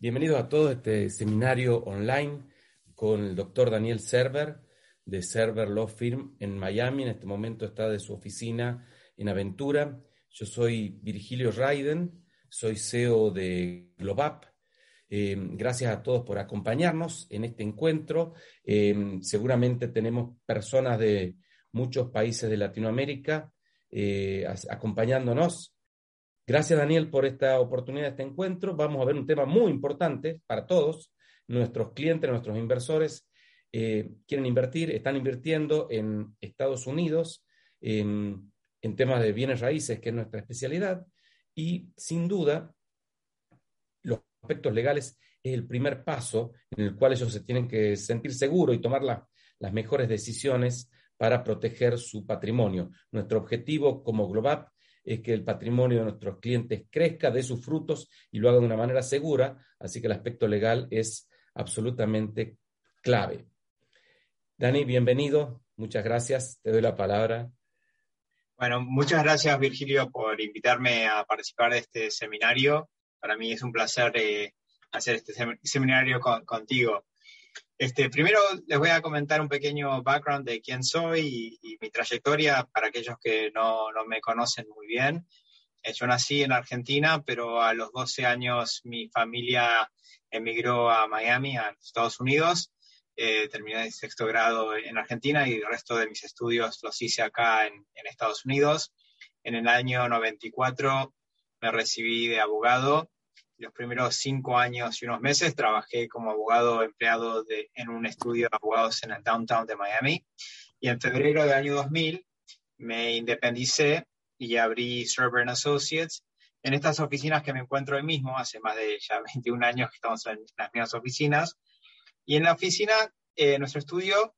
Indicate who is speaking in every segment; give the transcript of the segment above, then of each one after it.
Speaker 1: Bienvenidos a todos a este seminario online con el doctor Daniel Server de Server Law Firm en Miami. En este momento está de su oficina en Aventura. Yo soy Virgilio Raiden, soy CEO de Globap. Eh, gracias a todos por acompañarnos en este encuentro. Eh, seguramente tenemos personas de muchos países de Latinoamérica eh, acompañándonos. Gracias, Daniel, por esta oportunidad este encuentro. Vamos a ver un tema muy importante para todos. Nuestros clientes, nuestros inversores quieren invertir, están invirtiendo en Estados Unidos en, en temas de bienes raíces, que es nuestra especialidad. Y sin duda, aspectos legales es el primer paso en el cual ellos se tienen que sentir seguros y tomar las mejores decisiones para proteger su patrimonio. Nuestro objetivo como Globap es que el patrimonio de nuestros clientes crezca, dé sus frutos y lo haga de una manera segura, así que el aspecto legal es absolutamente clave. Dani, bienvenido, muchas gracias, te doy la palabra.
Speaker 2: Bueno, muchas gracias Virgilio por invitarme a participar de este seminario para mí es un placer eh, hacer este seminario contigo. Este, primero les voy a comentar un pequeño background de quién soy y, mi trayectoria para aquellos que no, no, me conocen muy bien. Eh, yo nací en Argentina, pero a los 12 años mi familia emigró a Miami, a Estados Unidos. Eh, terminé el sexto grado en Argentina y el resto de mis estudios los hice acá en, en Estados Unidos. En el año 94 me recibí de abogado. Los primeros cinco años y unos meses trabajé como abogado empleado de, en un estudio de abogados en el downtown de Miami. Y en febrero del año 2000 me independicé y abrí Server Associates en estas oficinas que me encuentro hoy mismo, hace más de ya 21 años que estamos en las mismas oficinas. Y en la oficina, eh, nuestro estudio,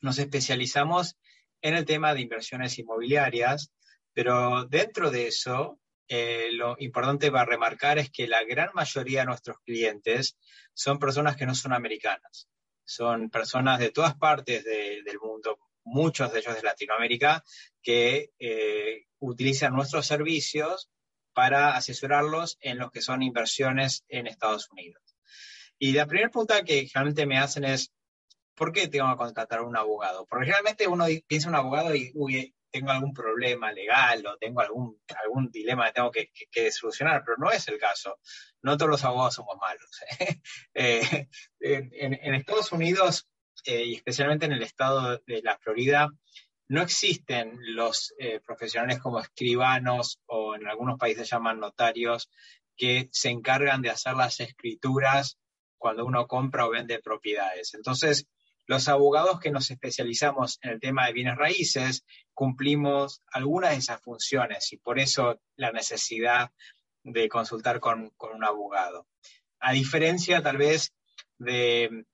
Speaker 2: nos especializamos en el tema de inversiones inmobiliarias, pero dentro de eso eh, lo importante para remarcar es que la gran mayoría de nuestros clientes son personas que no son americanas. Son personas de todas partes del mundo, muchos de ellos de Latinoamérica, que eh, utilizan nuestros servicios para asesorarlos en lo que son inversiones en Estados Unidos. Y la primera pregunta que generalmente me hacen es, ¿por qué tengo que contratar a un abogado? Porque generalmente uno piensa en un abogado y, uy, tengo algún problema legal o tengo algún, algún dilema que tengo que, solucionar, pero no es el caso. No todos los abogados somos malos. ¿eh? Eh, en, Estados Unidos, eh, y especialmente en el estado de la Florida, no existen los profesionales como escribanos o en algunos países llaman notarios que se encargan de hacer las escrituras cuando uno compra o vende propiedades. Entonces, los abogados que nos especializamos en el tema de bienes raíces cumplimos algunas de esas funciones y por eso la necesidad de consultar con, un abogado. A diferencia tal vez de,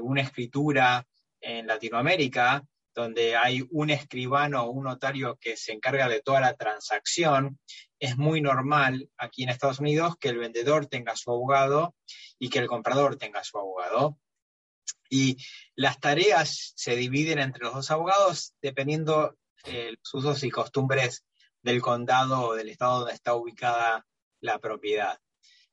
Speaker 2: una escritura en Latinoamérica, donde hay un escribano o un notario que se encarga de toda la transacción, es muy normal aquí en Estados Unidos que el vendedor tenga su abogado y que el comprador tenga su abogado. Y las tareas se dividen entre los dos abogados dependiendo de eh, los usos y costumbres del condado o del estado donde está ubicada la propiedad.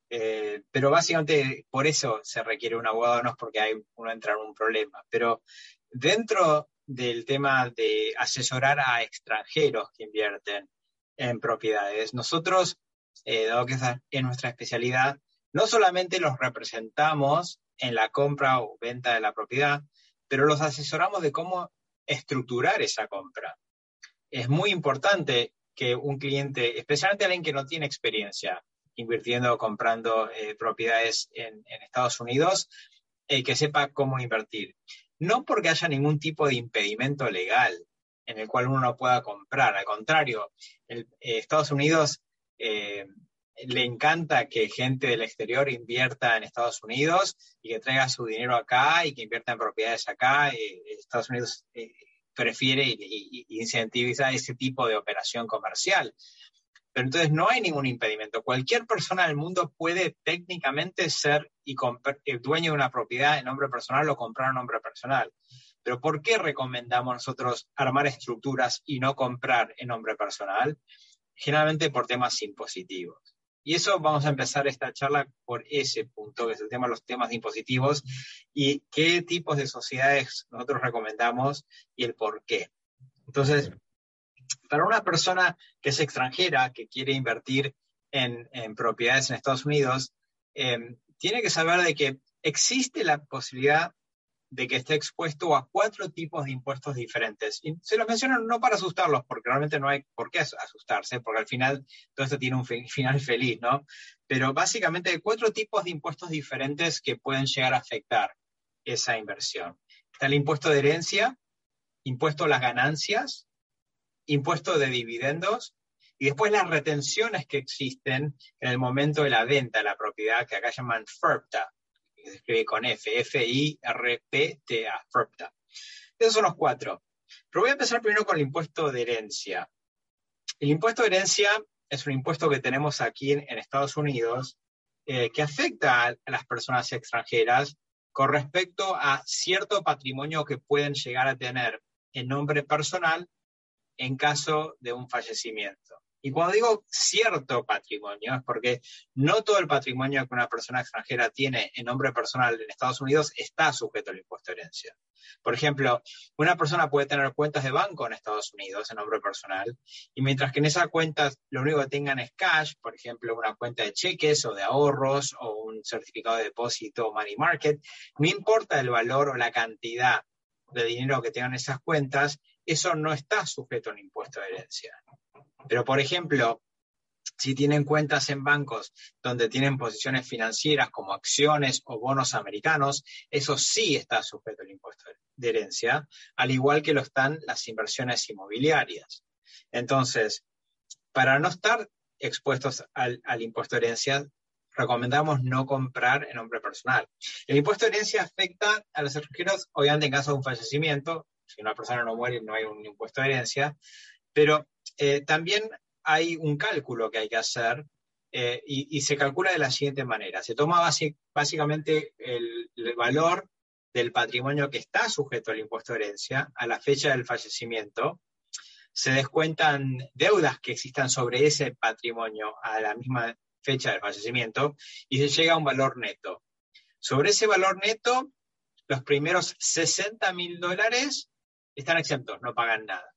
Speaker 2: Eh, pero básicamente por eso se requiere un abogado, no es porque hay, uno entra en un problema. Pero dentro del tema de asesorar a extranjeros que invierten en propiedades, nosotros, eh, dado que es nuestra especialidad, no solamente los representamos en la compra o venta de la propiedad, pero los asesoramos de cómo estructurar esa compra. Es muy importante que un cliente, especialmente alguien que no tiene experiencia invirtiendo o comprando eh, propiedades en, Estados Unidos, eh, que sepa cómo invertir. No porque haya ningún tipo de impedimento legal en el cual uno no pueda comprar. Al contrario, eh, Estados Unidos le encanta que gente del exterior invierta en Estados Unidos y que traiga su dinero acá y que invierta en propiedades acá. Eh, Estados Unidos eh, prefiere y, incentiviza ese tipo de operación comercial. Pero entonces no hay ningún impedimento. Cualquier persona del mundo puede técnicamente ser y eh, dueño de una propiedad en nombre personal o comprar en nombre personal. Pero ¿por qué recomendamos nosotros armar estructuras y no comprar en nombre personal? Generalmente por temas impositivos. Y eso vamos a empezar esta charla por ese punto, que es el tema de los temas impositivos y qué tipos de sociedades nosotros recomendamos y el por qué. Entonces, para una persona que es extranjera, que quiere invertir en, propiedades en Estados Unidos, eh, tiene que saber de que existe la posibilidad de que esté expuesto a cuatro tipos de impuestos diferentes. Y se los menciono no para asustarlos, porque realmente no hay por qué asustarse, porque al final todo esto tiene un final feliz, ¿no? Pero básicamente hay cuatro tipos de impuestos diferentes que pueden llegar a afectar esa inversión. Está el impuesto de herencia, impuesto a las ganancias, impuesto de dividendos y después las retenciones que existen en el momento de la venta de la propiedad, que acá llaman FERPTA, se escribe con F, F-I-R-P-T-A, FERPTA. Esos son los cuatro. Pero voy a empezar primero con el impuesto de herencia. El impuesto de herencia es un impuesto que tenemos aquí en, Estados Unidos eh, que afecta a, las personas extranjeras con respecto a cierto patrimonio que pueden llegar a tener en nombre personal en caso de un fallecimiento. Y cuando digo cierto patrimonio, es porque no todo el patrimonio que una persona extranjera tiene en nombre personal en Estados Unidos está sujeto al impuesto de herencia. Por ejemplo, una persona puede tener cuentas de banco en Estados Unidos en nombre personal, y mientras que en esas cuentas lo único que tengan es cash, por ejemplo, una cuenta de cheques o de ahorros o un certificado de depósito o money market, no importa el valor o la cantidad de dinero que tengan esas cuentas, eso no está sujeto al impuesto de herencia. Pero, por ejemplo, si tienen cuentas en bancos donde tienen posiciones financieras como acciones o bonos americanos, eso sí está sujeto al impuesto de herencia, al igual que lo están las inversiones inmobiliarias. Entonces, para no estar expuestos al, impuesto de herencia, recomendamos no comprar en nombre personal. El impuesto de herencia afecta a los extranjeros, obviamente en caso de un fallecimiento, si una persona no muere no hay un impuesto de herencia, pero eh, también hay un cálculo que hay que hacer eh, y, se calcula de la siguiente manera. Se toma básicamente el, valor del patrimonio que está sujeto al impuesto de herencia a la fecha del fallecimiento. Se descuentan deudas que existan sobre ese patrimonio a la misma fecha del fallecimiento y se llega a un valor neto. Sobre ese valor neto, los primeros 60 mil dólares están exentos, no pagan nada.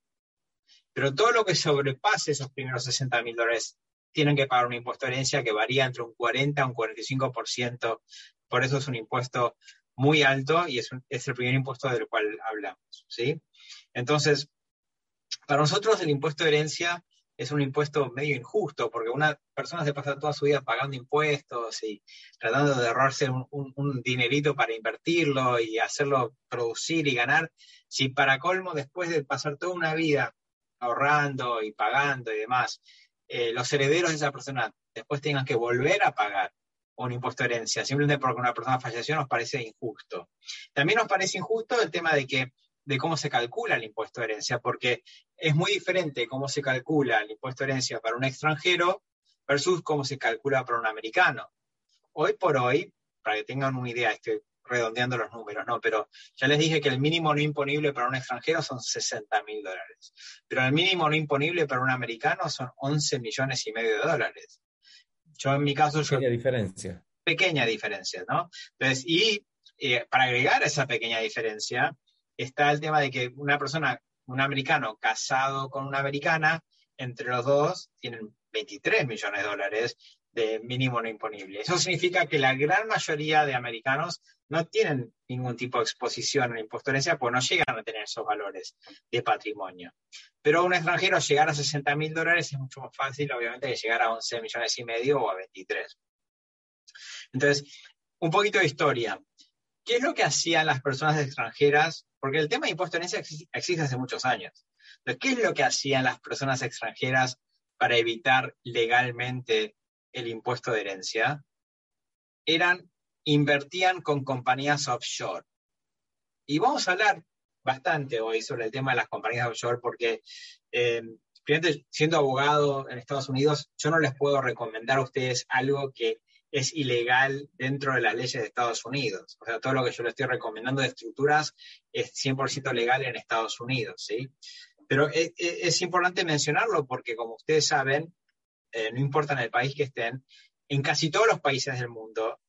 Speaker 2: Pero todo lo que sobrepase esos primeros 60 mil dólares tienen que pagar un impuesto de herencia que varía entre un 40 a un 45%. Por eso es un impuesto muy alto y es, el primer impuesto del cual hablamos. ¿sí? Entonces, para nosotros el impuesto de herencia es un impuesto medio injusto, porque una persona se pasa toda su vida pagando impuestos y tratando de ahorrarse un, un, dinerito para invertirlo y hacerlo producir y ganar, si para colmo, después de pasar toda una vida ahorrando y pagando y demás, eh, los herederos de esa persona después tengan que volver a pagar un impuesto de herencia, simplemente porque una persona falleció, nos parece injusto. También nos parece injusto el tema de que de cómo se calcula el impuesto de herencia, porque es muy diferente cómo se calcula el impuesto de herencia para un extranjero versus cómo se calcula para un americano. Hoy por hoy, para que tengan una idea, estoy redondeando los números, ¿no? Pero ya les dije que el mínimo no imponible para un extranjero son 60 mil dólares. Pero el mínimo no imponible para un americano son 11 millones y medio de dólares. Yo en mi caso...
Speaker 1: Pequeña diferencia.
Speaker 2: Pequeña diferencia, ¿no? Entonces, y eh, para agregar esa pequeña diferencia, está el tema de que una persona, un americano casado con una americana, entre los dos tienen 23 millones de dólares de mínimo no imponible. Eso significa que la gran mayoría de americanos no tienen ningún tipo de exposición a la herencia porque no llegan a tener esos valores de patrimonio. Pero un extranjero llegar a 60 mil dólares es mucho más fácil, obviamente, que llegar a 11 millones y medio o a 23. Entonces, un poquito de historia. ¿Qué es lo que hacían las personas extranjeras? Porque el tema de herencia existe hace muchos años. ¿qué es lo que hacían las personas extranjeras para evitar legalmente el impuesto de herencia eran, invertían con compañías offshore. Y vamos a hablar bastante hoy sobre el tema de las compañías offshore porque, eh, siendo abogado en Estados Unidos, yo no les puedo recomendar a ustedes algo que es ilegal dentro de las leyes de Estados Unidos. O sea, todo lo que yo les estoy recomendando de estructuras es 100% legal en Estados Unidos, ¿sí? Pero es, importante mencionarlo porque, como ustedes saben, eh, no importa en el país que estén, en casi todos los países del mundo,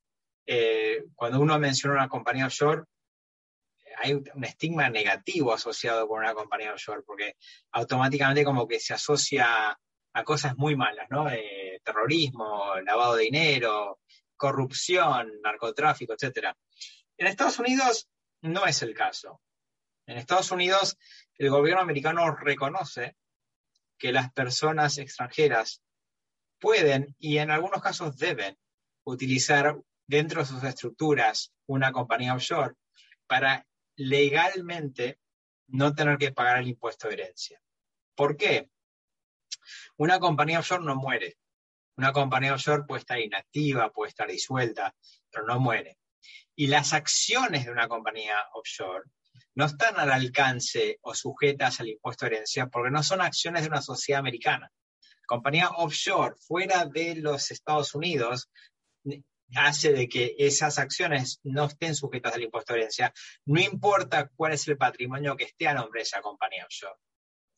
Speaker 2: eh, cuando uno menciona una compañía offshore, hay un estigma negativo asociado con una compañía offshore, porque automáticamente como que se asocia a cosas muy malas, ¿no? Eh, terrorismo, lavado de dinero, corrupción, narcotráfico, etc. En Estados Unidos no es el caso. En Estados Unidos el gobierno americano reconoce que las personas extranjeras pueden y en algunos casos deben utilizar dentro de sus estructuras una compañía offshore para legalmente no tener que pagar el impuesto de herencia. ¿Por qué? Una compañía offshore no muere. Una compañía offshore puede estar inactiva, puede estar disuelta, pero no muere. Y las acciones de una compañía offshore no están al alcance o sujetas al impuesto de herencia porque no son acciones de una sociedad americana. Compañía offshore fuera de los Estados Unidos hace de que esas acciones no estén sujetas al impuesto de herencia, no importa cuál es el patrimonio que esté a nombre de esa compañía offshore.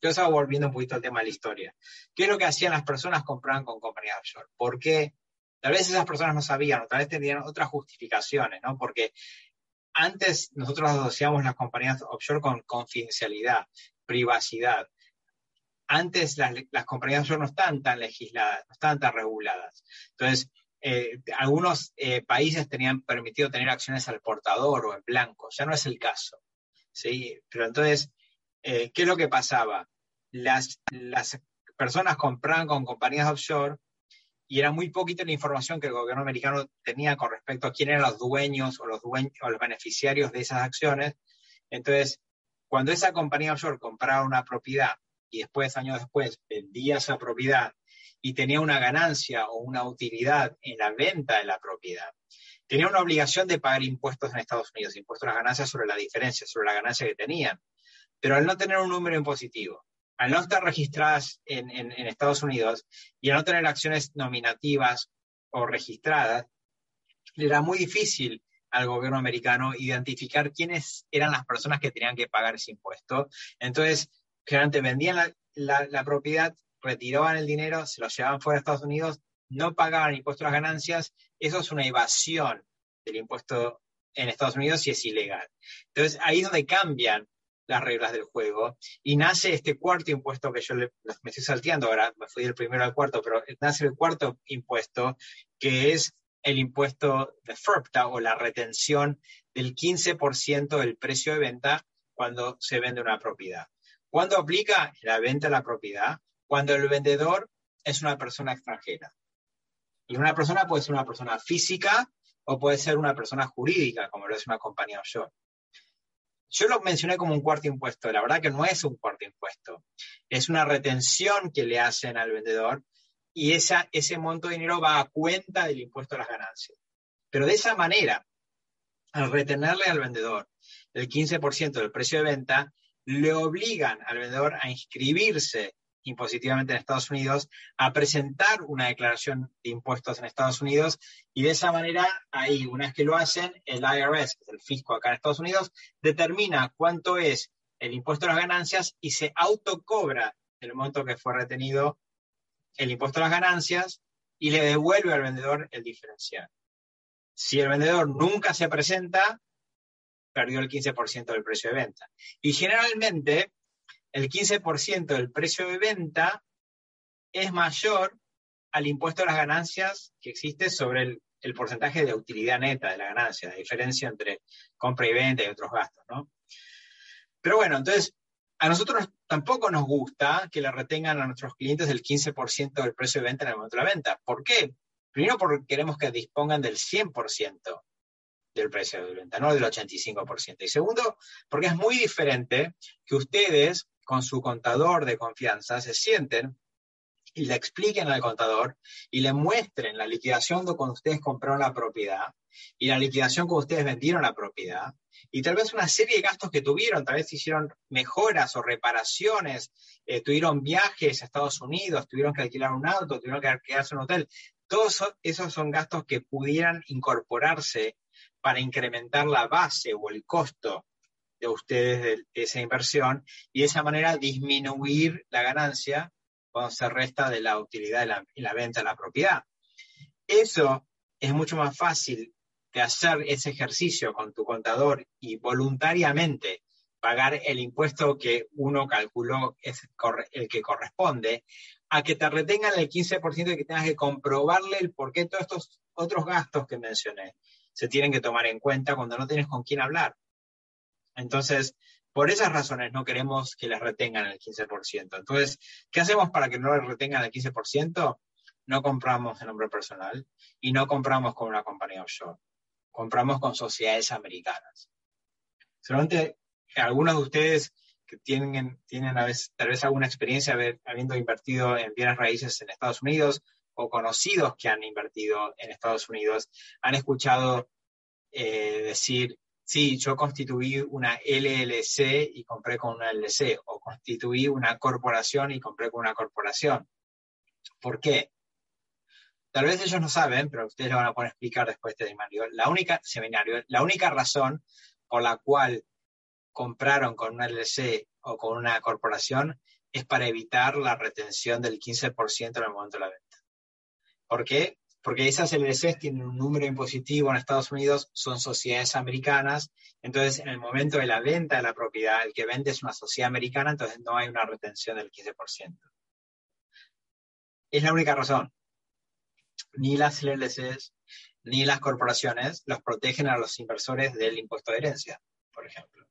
Speaker 2: Yo estaba volviendo un poquito al tema de la historia. ¿Qué es lo que hacían las personas? Compraban con compañías offshore. ¿Por qué? Tal vez esas personas no sabían, o tal vez tenían otras justificaciones, ¿no? Porque antes nosotros asociamos las compañías offshore con confidencialidad, privacidad. Antes las, las compañías offshore no están tan legisladas, no están tan reguladas. Entonces, eh, algunos eh, países tenían permitido tener acciones al portador o en blanco, ya no es el caso. ¿sí? Pero entonces, eh, ¿qué es lo que pasaba? Las, las personas compraban con compañías offshore y era muy poquita la información que el gobierno americano tenía con respecto a quién eran los dueños o los, dueños, o los beneficiarios de esas acciones. Entonces, cuando esa compañía offshore compraba una propiedad y después, años después, vendía esa propiedad y tenía una ganancia o una utilidad en la venta de la propiedad, tenía una obligación de pagar impuestos en Estados Unidos, impuestos a las ganancias sobre la diferencia, sobre la ganancia que tenían. Pero al no tener un número impositivo, al no estar registradas en, Estados Unidos y al no tener acciones nominativas o registradas, era muy difícil al gobierno americano identificar quiénes eran las personas que tenían que pagar ese impuesto. Entonces, generalmente vendían la, propiedad, retiraban el dinero, se lo llevaban fuera de Estados Unidos, no pagaban impuesto a las ganancias. Eso es una evasión del impuesto en Estados Unidos y es ilegal. Entonces, ahí es donde cambian las reglas del juego y nace este cuarto impuesto que yo me estoy salteando ahora, me fui del primero al cuarto, pero nace el cuarto impuesto que es el impuesto de FERPTA o la retención del 15% del precio de venta cuando se vende una propiedad. ¿Cuándo aplica la venta de la propiedad? Cuando el vendedor es una persona extranjera. Y una persona puede ser una persona física o puede ser una persona jurídica, como lo es una compañía offshore. Yo lo mencioné como un cuarto impuesto, la verdad que no es un cuarto impuesto, es una retención que le hacen al vendedor y esa, ese monto de dinero va a cuenta del impuesto a las ganancias. Pero de esa manera, al retenerle al vendedor el 15% del precio de venta, le obligan al vendedor a inscribirse impositivamente en Estados Unidos, a presentar una declaración de impuestos en Estados Unidos y de esa manera, ahí, una vez que lo hacen, el IRS, el fisco acá en Estados Unidos, determina cuánto es el impuesto a las ganancias y se autocobra el monto que fue retenido el impuesto a las ganancias y le devuelve al vendedor el diferencial. Si el vendedor nunca se presenta, perdió el 15% del precio de venta. Y generalmente el 15% del precio de venta es mayor al impuesto a las ganancias que existe sobre el, porcentaje de utilidad neta de la ganancia, la diferencia entre compra y venta y otros gastos, ¿no? Pero bueno, entonces, a nosotros tampoco nos gusta que le retengan a nuestros clientes el 15% del precio de venta en el momento de la venta. ¿Por qué? Primero porque queremos que dispongan del 100% del precio de venta, no del 85%. Y segundo, porque es muy diferente que ustedes con su contador de confianza se sienten y le expliquen al contador y le muestren la liquidación de cuando ustedes compraron la propiedad y la liquidación cuando ustedes vendieron la propiedad y tal vez una serie de gastos que tuvieron, tal vez hicieron mejoras o reparaciones, eh, tuvieron viajes a Estados Unidos, tuvieron que alquilar un auto, tuvieron que en un hotel. Todos esos son gastos que pudieran incorporarse para incrementar la base o el costo de ustedes de, esa inversión y de esa manera disminuir la ganancia cuando se resta de la utilidad y la, venta de la propiedad. Eso es mucho más fácil de hacer ese ejercicio con tu contador y voluntariamente pagar el impuesto que uno calculó es el que corresponde, a que te retengan el 15% y que tengas que comprobarle el por qué todos estos otros gastos que mencioné se tienen que tomar en cuenta cuando no tienes con quién hablar. Entonces, por esas razones no queremos que les retengan el 15%. Entonces, ¿qué hacemos para que no les retengan el 15%? No compramos en nombre personal y no compramos con una compañía offshore. Compramos con sociedades americanas. Solamente algunos de ustedes que tienen, tienen tal vez alguna experiencia habiendo invertido en bienes raíces en Estados Unidos o conocidos que han invertido en Estados Unidos, han escuchado eh, decir, sí, yo constituí una LLC y compré con una LLC, o constituí una corporación y compré con una corporación. ¿Por qué? Tal vez ellos no saben, pero ustedes lo van a poder explicar después de este seminario. La única, seminario, la única razón por la cual compraron con una LLC o con una corporación es para evitar la retención del 15% en el momento de la venta. ¿Por qué? porque esas LLCs tienen un número impositivo en Estados Unidos, son sociedades americanas, entonces en el momento de la venta de la propiedad, el que vende es una sociedad americana, entonces no hay una retención del 15%. Es la única razón. Ni las LLCs ni las corporaciones los protegen a los inversores del impuesto de herencia, por ejemplo.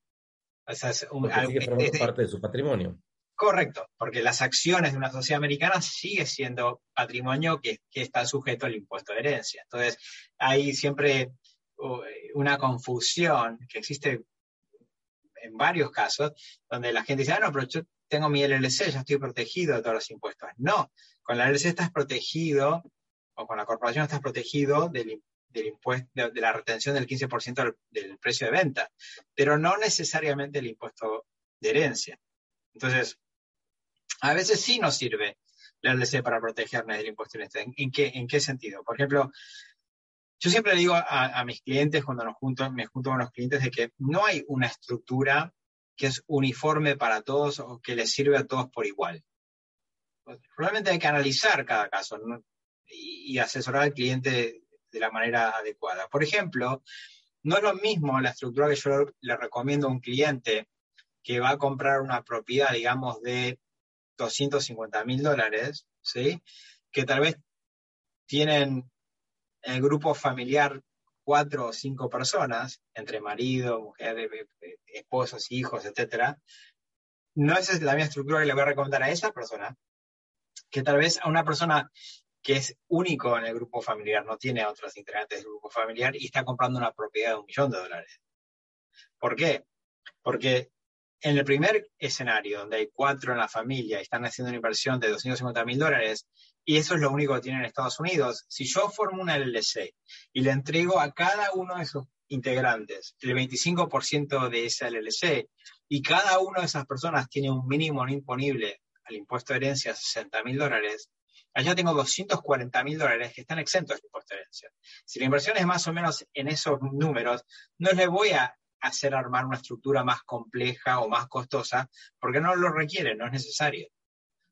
Speaker 1: Esa es un, parte de su patrimonio.
Speaker 2: Correcto, porque las acciones de una sociedad americana sigue siendo patrimonio que, está sujeto al impuesto de herencia. Entonces, hay siempre uh, una confusión que existe en varios casos, donde la gente dice, ah, no, pero yo tengo mi LLC, ya estoy protegido de todos los impuestos. No, con la LLC estás protegido, o con la corporación estás protegido del, impuesto, de, la retención del 15% del, del precio de venta, pero no necesariamente el impuesto de herencia. Entonces, a veces sí nos sirve la LC para protegerme del impuesto ¿En, ¿En, qué, ¿En qué sentido? Por ejemplo, yo siempre digo a, mis clientes cuando nos junto, me junto con los clientes de que no hay una estructura que es uniforme para todos o que les sirve a todos por igual. Probablemente hay que analizar cada caso y, asesorar al cliente de la manera adecuada. Por ejemplo, no es lo mismo la estructura que yo le recomiendo a un cliente que va a comprar una propiedad, digamos, de 250 mil dólares, ¿sí? Que tal vez tienen el grupo familiar cuatro o cinco personas, entre marido, mujer, eh, eh, esposos, hijos, etcétera. No es la misma estructura que le voy a recomendar a esa persona, que tal vez a una persona que es único en el grupo familiar, no tiene otros integrantes del grupo familiar y está comprando una propiedad de un millón de dólares. ¿Por qué? Porque en el primer escenario, donde hay cuatro en la familia y están haciendo una inversión de 250 mil dólares, y eso es lo único que tienen en Estados Unidos, si yo formo una LLC y le entrego a cada uno de esos integrantes el 25% de esa LLC, y cada una de esas personas tiene un mínimo no imponible al impuesto de herencia de 60 mil dólares, allá tengo 240 mil dólares que están exentos del impuesto de herencia. Si la inversión es más o menos en esos números, no le voy a hacer armar una estructura más compleja o más costosa, porque no lo requiere, no es necesario.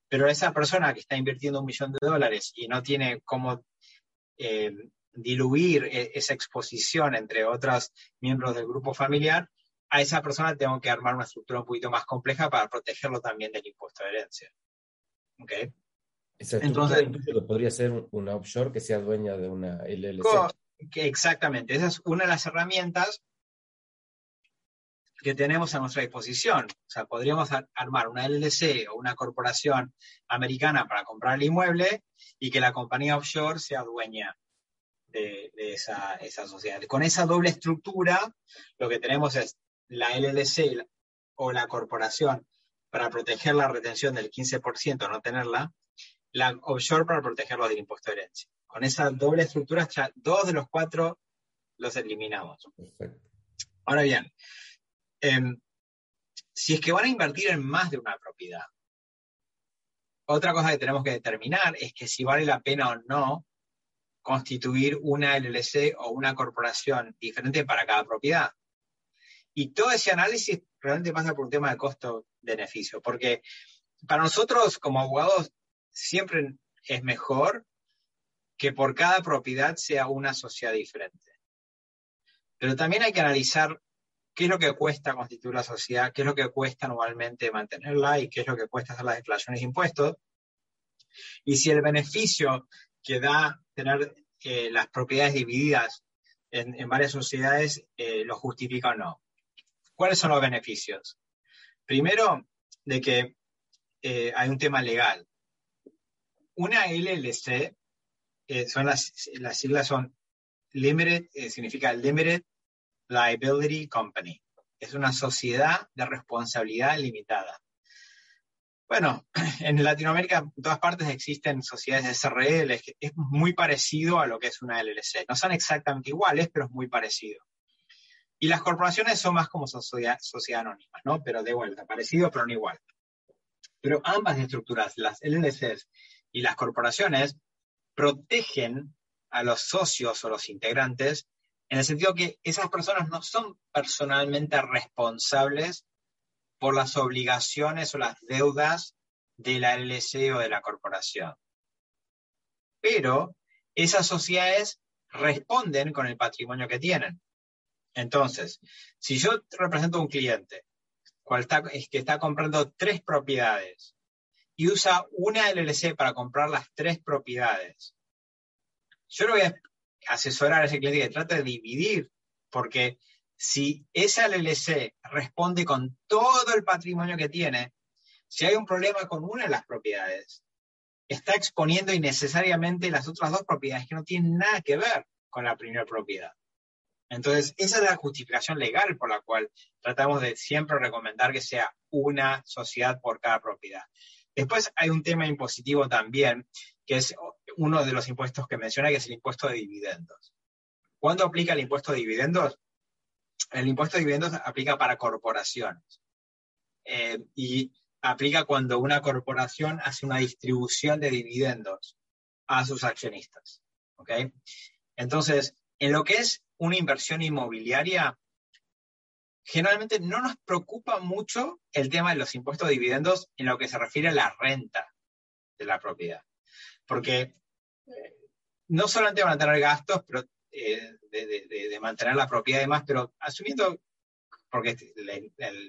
Speaker 2: Pero esa persona que está invirtiendo un millón de dólares y no tiene cómo eh, diluir e, esa exposición entre otros miembros del grupo familiar, a esa persona tengo que armar una estructura un poquito más compleja para protegerlo también del impuesto de herencia.
Speaker 1: Esa Entonces, podría ser una offshore que sea dueña de una LLC.
Speaker 2: exactamente, esa es una de las herramientas que tenemos a nuestra disposición. O sea, podríamos armar una LLC o una corporación americana para comprar el inmueble y que la compañía offshore sea dueña de, esa, sociedad. Con esa doble estructura, lo que tenemos es la LLC o la corporación para proteger la retención del 15%, no tenerla, la offshore para protegerlos del impuesto de herencia. Con esa doble estructura, ya dos de los cuatro los eliminamos. Ahora bien, em, si es que van a invertir en más de una propiedad, otra cosa que tenemos que determinar es que si vale la pena o no constituir una LLC o una corporación diferente para cada propiedad. Y todo ese análisis realmente pasa por un tema de costo-beneficio, porque para nosotros como abogados siempre es mejor que por cada propiedad sea una sociedad diferente. Pero también hay que analizar qué es lo que cuesta constituir la sociedad, qué es lo que cuesta anualmente mantenerla y qué es lo que cuesta hacer las declaraciones de impuestos. Y si el beneficio que da tener eh, las propiedades divididas en, varias sociedades eh, lo justifica o no. ¿Cuáles son los beneficios? Primero, de que eh, hay un tema legal. Una LLC, son las, las siglas son Limited, significa Limited Liability Company. Es una sociedad de responsabilidad limitada. Bueno, en Latinoamérica, en todas partes existen sociedades de SRL, es muy parecido a lo que es una LLC. No son exactamente iguales, pero es muy parecido. Y las corporaciones son más como sociedad, sociedad anónimas, ¿no? Pero de vuelta, parecido, pero no igual. Pero ambas estructuras, las LLCs y las corporaciones, protegen a los socios o los integrantes en el sentido que esas personas no son personalmente responsables por las obligaciones o las deudas de la LLC o de la corporación. Pero esas sociedades responden con el patrimonio que tienen. Entonces, si yo represento a un cliente cual está, es que está comprando tres propiedades y usa una LLC para comprar las tres propiedades, yo lo voy a asesorar a ese cliente que trate de dividir, porque si esa LLC responde con todo el patrimonio que tiene, si hay un problema con una de las propiedades, está exponiendo innecesariamente las otras dos propiedades que no tienen nada que ver con la primera propiedad. Entonces, esa es la justificación legal por la cual tratamos de siempre recomendar que sea una sociedad por cada propiedad. Después hay un tema impositivo también, que es uno de los impuestos que menciona, que es el impuesto de dividendos. ¿Cuándo aplica el impuesto de dividendos? El impuesto de dividendos aplica para corporaciones eh, y aplica cuando una corporación hace una distribución de dividendos a sus accionistas. Entonces, en lo que es una inversión inmobiliaria, generalmente no nos preocupa mucho el tema de los impuestos de dividendos en lo que se refiere a la renta de la propiedad. Porque no solamente van a tener gastos pero, eh, de, mantener la propiedad y demás, pero asumiendo, porque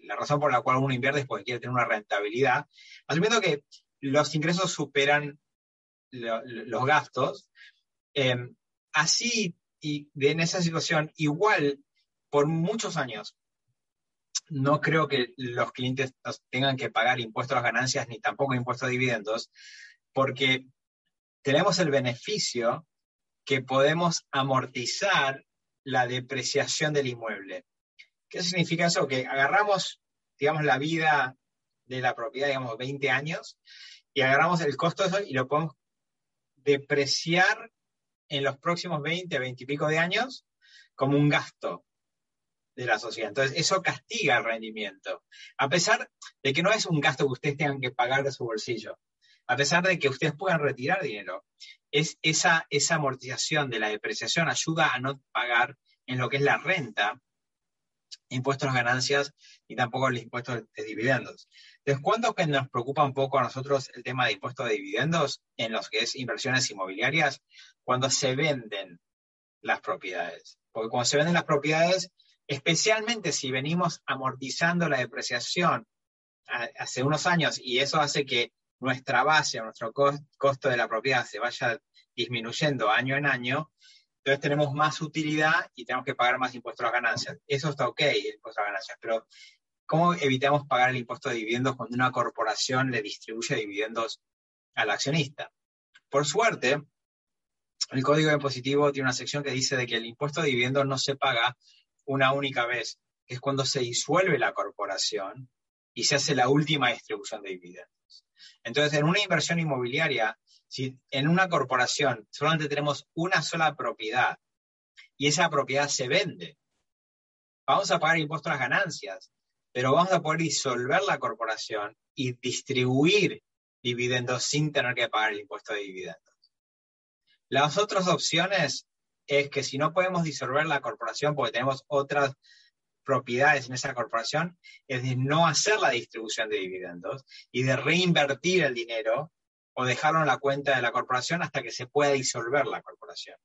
Speaker 2: la, razón por la cual uno invierte es porque quiere tener una rentabilidad, asumiendo que los ingresos superan los gastos, eh, así y en esa situación, igual por muchos años, no creo que los clientes tengan que pagar impuestos a ganancias ni tampoco impuestos a dividendos, porque tenemos el beneficio que podemos amortizar la depreciación del inmueble. ¿Qué significa eso? Que agarramos, digamos, la vida de la propiedad, digamos, 20 años, y agarramos el costo de eso y lo podemos depreciar en los próximos 20, 20 y pico de años como un gasto de la sociedad. Entonces, eso castiga el rendimiento, a pesar de que no es un gasto que ustedes tengan que pagar de su bolsillo, a pesar de que ustedes puedan retirar dinero. Es esa, esa amortización de la depreciación ayuda a no pagar en lo que es la renta, impuestos a ganancias y tampoco los impuestos de dividendos. Entonces, ¿cuándo que nos preocupa un poco a nosotros el tema de impuestos de dividendos en los que es inversiones inmobiliarias? Cuando se venden las propiedades. Porque cuando se venden las propiedades, especialmente si venimos amortizando la depreciación hace unos años y eso hace que nuestra base o nuestro costo de la propiedad se vaya disminuyendo año en año, entonces tenemos más utilidad y tenemos que pagar más impuestos a ganancias. Eso está ok, el impuesto a ganancias, pero ¿Cómo evitamos pagar el impuesto de dividendos cuando una corporación le distribuye dividendos al accionista? Por suerte, el Código Impositivo tiene una sección que dice de que el impuesto de dividendos no se paga una única vez, que es cuando se disuelve la corporación y se hace la última distribución de dividendos. Entonces, en una inversión inmobiliaria, si en una corporación solamente tenemos una sola propiedad y esa propiedad se vende, vamos a pagar impuestos a las ganancias, pero vamos a poder disolver la corporación y distribuir dividendos sin tener que pagar el impuesto de dividendos. Las otras opciones es que si no podemos disolver la corporación porque tenemos otras propiedades en esa corporación, es de no hacer la distribución de dividendos y de reinvertir el dinero o dejarlo en la cuenta de la corporación hasta que se pueda disolver la corporación.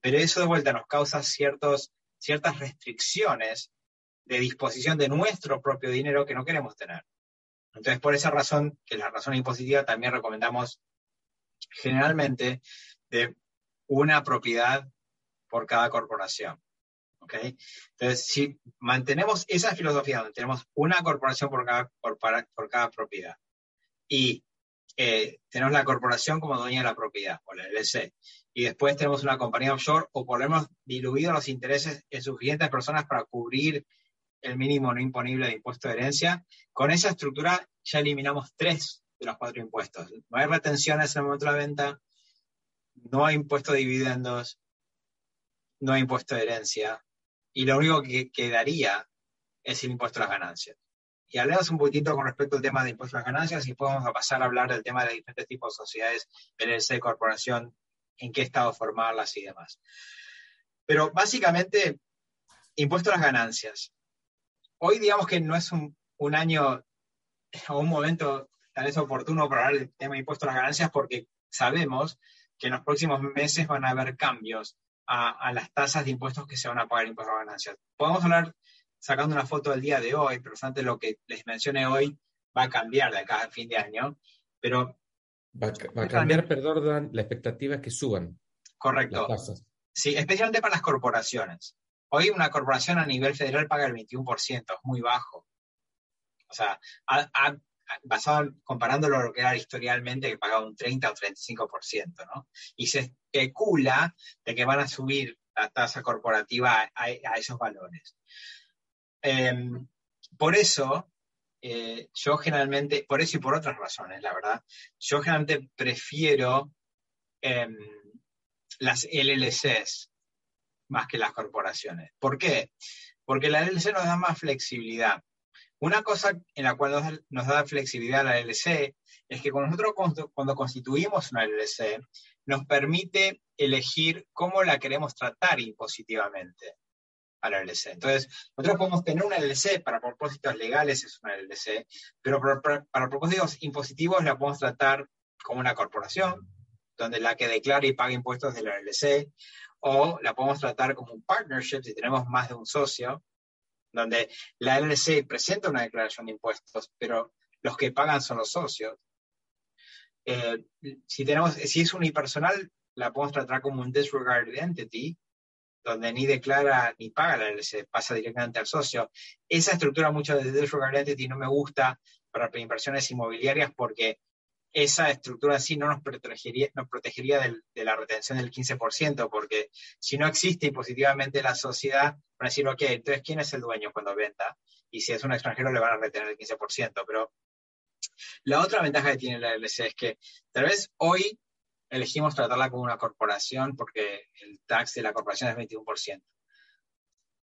Speaker 2: Pero eso de vuelta nos causa ciertos, ciertas restricciones de disposición de nuestro propio dinero que no queremos tener. Entonces, por esa razón, que la razón impositiva, también recomendamos generalmente de una propiedad por cada corporación. ¿Okay? Entonces, si mantenemos esa filosofía donde tenemos una corporación por cada, por, cada propiedad y eh, tenemos la corporación como dueña de la propiedad, o la LLC, y después tenemos una compañía offshore o por lo menos diluido los intereses en suficientes personas para cubrir el mínimo no imponible de impuesto de herencia, con esa estructura ya eliminamos tres de los cuatro impuestos. No hay retenciones en el momento de la venta, no hay impuesto de dividendos, no hay impuesto de herencia, y lo único que quedaría es el impuesto a las ganancias. Y hablemos un poquitito con respecto al tema de impuestos a las ganancias y podemos pasar a hablar del tema de diferentes tipos de sociedades, LLC, corporación, en qué estado formarlas y demás. Pero básicamente, impuesto a las ganancias. Hoy digamos que no es un, año o un momento tal vez oportuno para hablar del tema de impuestos a las ganancias porque sabemos que en los próximos meses van a haber cambios a, las tasas de impuestos que se van a pagar impuestos a ganancias. Podemos hablar sacando una foto del día de hoy, pero antes lo que les mencioné hoy va a cambiar de acá a fin de año, pero...
Speaker 1: Va, a cambiar, perdón, la expectativa es que suban.
Speaker 2: Correcto. Las tasas. Sí, especialmente para las corporaciones. Hoy una corporación a nivel federal paga el 21%, es muy bajo. O sea, basado comparándolo a lo que era historialmente, que pagaba un 30 o 35%, ¿no? Y se especula de que van a subir la tasa corporativa a, esos valores. Em, por eso, eh, yo generalmente, por eso y por otras razones, la verdad, yo generalmente prefiero em, las LLCs más que las corporaciones. ¿Por qué? Porque la LLC nos da más flexibilidad. Una cosa en la cual nos, da flexibilidad la LLC es que cuando nosotros cuando constituimos una LLC, nos permite elegir cómo la queremos tratar impositivamente a la LLC. Entonces, nosotros podemos tener una LLC para propósitos legales, es una LLC, pero para, propósitos impositivos la podemos tratar como una corporación, donde la que declara y paga impuestos de la LLC, o la podemos tratar como un partnership si tenemos más de un socio, donde la LLC presenta una declaración de impuestos, pero los que pagan son los socios. Eh, si, tenemos, si es unipersonal, la podemos tratar como un disregarded entity, donde ni declara ni paga la LLC, pasa directamente al socio. Esa estructura mucho de disregarded entity no me gusta para inversiones inmobiliarias porque esa estructura así no nos protegería, nos protegería de la retención del 15%, porque si no existe positivamente la sociedad, van a decir, ok, entonces, ¿quién es el dueño cuando venda? Y si es un extranjero, le van a retener el 15%. Pero la otra ventaja que tiene la LLC es que tal vez hoy elegimos tratarla como una corporación porque el tax de la corporación es 21%.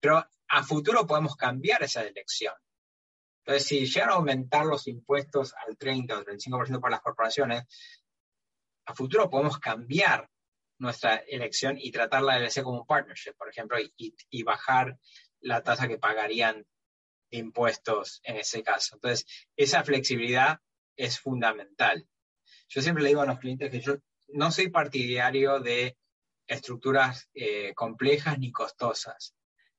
Speaker 2: Pero a futuro podemos cambiar esa elección. Entonces, si llegan a aumentar los impuestos al 30 o 35% para las corporaciones, a futuro podemos cambiar nuestra elección y tratar la LLC como un partnership, por ejemplo, y, bajar la tasa que pagarían impuestos en ese caso. Entonces, esa flexibilidad es fundamental. Yo siempre le digo a los clientes que yo no soy partidario de estructuras eh, complejas ni costosas.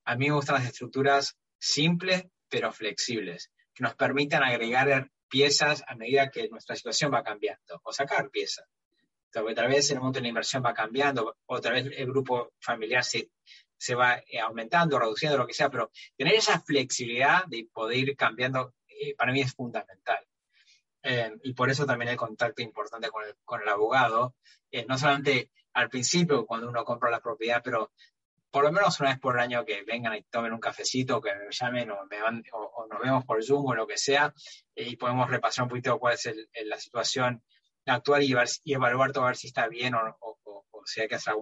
Speaker 2: A mí me gustan las estructuras simples pero flexibles, que nos permitan agregar piezas a medida que nuestra situación va cambiando, o sacar piezas. Tal vez el momento de la inversión va cambiando, otra vez el grupo familiar se, se va eh, aumentando, reduciendo, lo que sea, pero tener esa flexibilidad de poder ir cambiando eh, para mí es fundamental. Eh, y por eso también el contacto importante con el, con el abogado, no solamente al principio cuando uno compra la propiedad, pero por lo menos una vez por año que vengan y tomen un cafecito, que me llamen o, me van, o, nos vemos por Zoom o lo que sea, y podemos repasar un poquito cuál es la situación actuar y, evaluar todo a ver si está bien o, si hay que hacer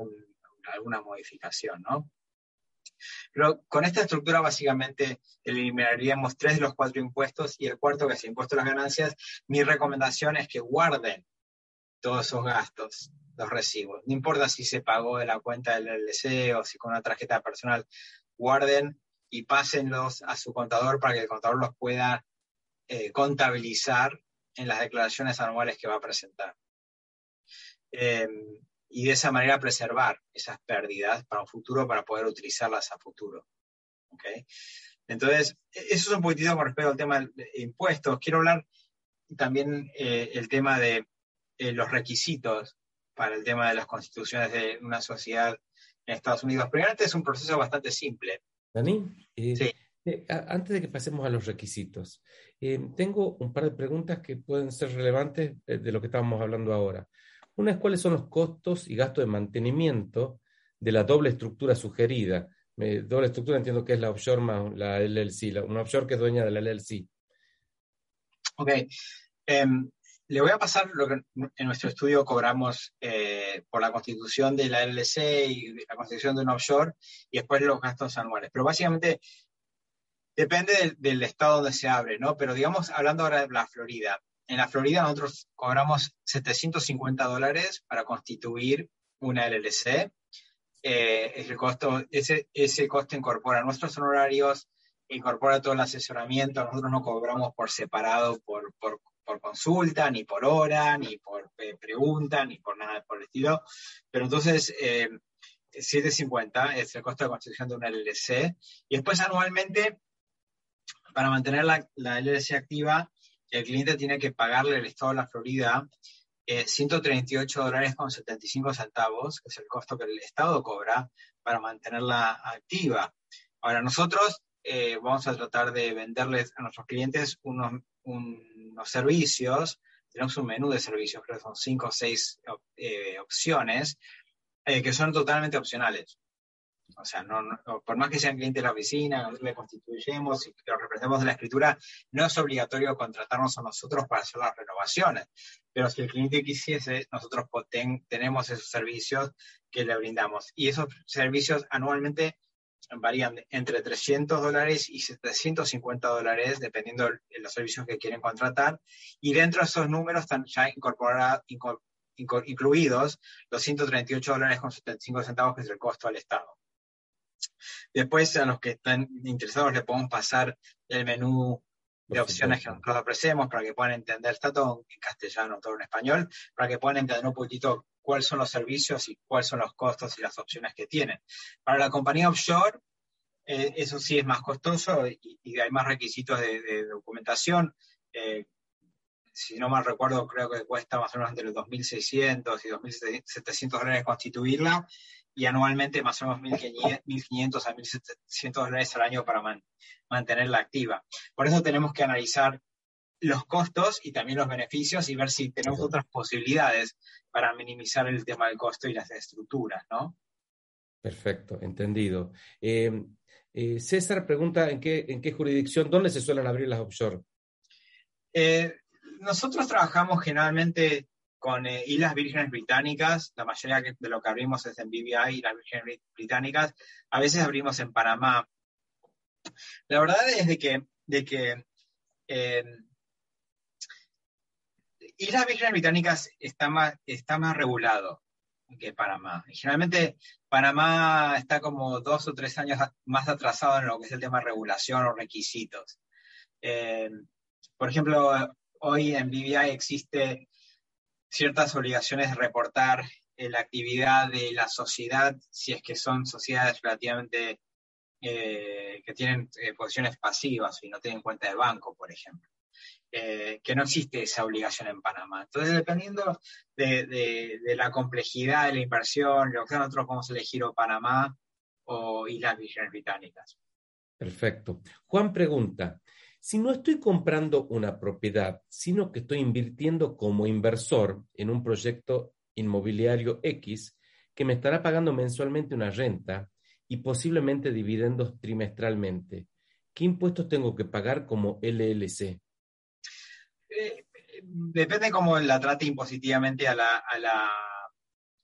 Speaker 2: alguna modificación, ¿no? Con esta estructura básicamente eliminaríamos tres de los cuatro impuestos y el cuarto, que es el impuesto a las ganancias, mi recomendación es que guarden todos esos gastos, los recibos. No importa si se pagó de la cuenta del LLC o si con una tarjeta personal, guarden y pásenlos a su contador para que el contador los pueda eh, contabilizar en las declaraciones anuales que va a presentar. Em, y de esa manera preservar esas pérdidas para un futuro, para poder utilizarlas a futuro. Entonces, e-, eso es un poquitito con respecto al tema de impuestos. Quiero hablar también eh, el tema de eh, los requisitos para el tema de las constituciones de una sociedad en Estados Unidos. Primero, es un proceso bastante simple.
Speaker 1: Dani, eh, antes de que pasemos a los requisitos, tengo un par de preguntas que pueden ser relevantes de lo que estábamos hablando ahora. Una es cuáles son los costos y gastos de mantenimiento de la doble estructura sugerida. doble estructura entiendo que es la offshore más la LLC, una offshore que es dueña de la LLC.
Speaker 2: Ok. Em, le voy a pasar lo que en nuestro estudio cobramos eh, por la constitución de la LLC y la constitución de un offshore y después los gastos anuales. Pero básicamente depende del, del, estado donde se abre, ¿no? Pero digamos, hablando ahora de la Florida, en la Florida nosotros cobramos 750 dólares para constituir una LLC. Eh, el costo, ese, ese costo incorpora nuestros honorarios, incorpora todo el asesoramiento. Nosotros no cobramos por separado, por, por, consulta, ni por hora, ni por eh, pregunta, ni por nada por el estilo. Pero entonces, 750 eh, es el costo de constitución de una LLC. Y después anualmente, para mantener la, la LLC activa, el cliente tiene que pagarle al Estado de la Florida 138 eh, dólares con 75 centavos, que es el costo que el Estado cobra para mantenerla activa. Ahora, nosotros eh, vamos a tratar de venderles a nuestros clientes unos, servicios. Tenemos un menú de servicios, creo que son 5 o 6 eh, opciones, que son totalmente opcionales. O sea, no, por más que sean clientes de la oficina, nosotros le constituyemos y lo representemos de la escritura, no es obligatorio contratarnos a nosotros para hacer las renovaciones. Pero si el cliente quisiese, nosotros tenemos esos servicios que le brindamos. Y esos servicios anualmente varían entre 300 dólares y 750 dólares, dependiendo de los servicios que quieren contratar. Y dentro de esos números están ya incorporados, incluidos los 138 dólares con 75 centavos, que es el costo al Estado. Después, a los que están interesados, le podemos pasar el menú de opciones que nosotros ofrecemos para que puedan entender, está todo en castellano, todo en español, para que puedan entender un poquitito cuáles son los servicios y cuáles son los costos y las opciones que tienen. Para la compañía offshore, eh, eso sí es más costoso y, hay más requisitos de, documentación. Eh, si no mal recuerdo, creo que cuesta más o menos entre los 2.600 y 2.700 dólares constituirla y anualmente más o menos 1.500 a 1.700 dólares al año para mantenerla activa. Por eso tenemos que analizar los costos y también los beneficios y ver si tenemos otras posibilidades para minimizar el tema del costo y las estructuras, ¿no?
Speaker 1: Perfecto, entendido. Eh, eh, César pregunta en qué, en qué jurisdicción, ¿dónde se suelen abrir las offshore?
Speaker 2: Eh, nosotros trabajamos generalmente con eh, Islas Vírgenes Británicas, la mayoría de lo que abrimos es en BVI, Islas Vírgenes Británicas, a veces abrimos en Panamá. La verdad es de que, de que eh, Islas Vírgenes Británicas está más, está más regulado que Panamá. generalmente Panamá está como dos o tres años más atrasado en lo que es el tema de regulación o requisitos. Eh, por ejemplo, hoy en BVI existe ciertas obligaciones de reportar eh, la actividad de la sociedad, si es que son sociedades relativamente eh, que tienen eh, posiciones pasivas y no tienen cuenta de banco, por ejemplo. que no existe esa obligación en Panamá. Entonces, dependiendo de, la complejidad de la inversión, lo que nosotros podemos elegir o Panamá o Islas Vírgenes Británicas.
Speaker 1: Perfecto. Juan pregunta, si no estoy comprando una propiedad, sino que estoy invirtiendo como inversor en un proyecto inmobiliario X que me estará pagando mensualmente una renta y posiblemente dividendos trimestralmente, ¿qué impuestos tengo que pagar como LLC?
Speaker 2: Eh, depende cómo la trate impositivamente a la, a la,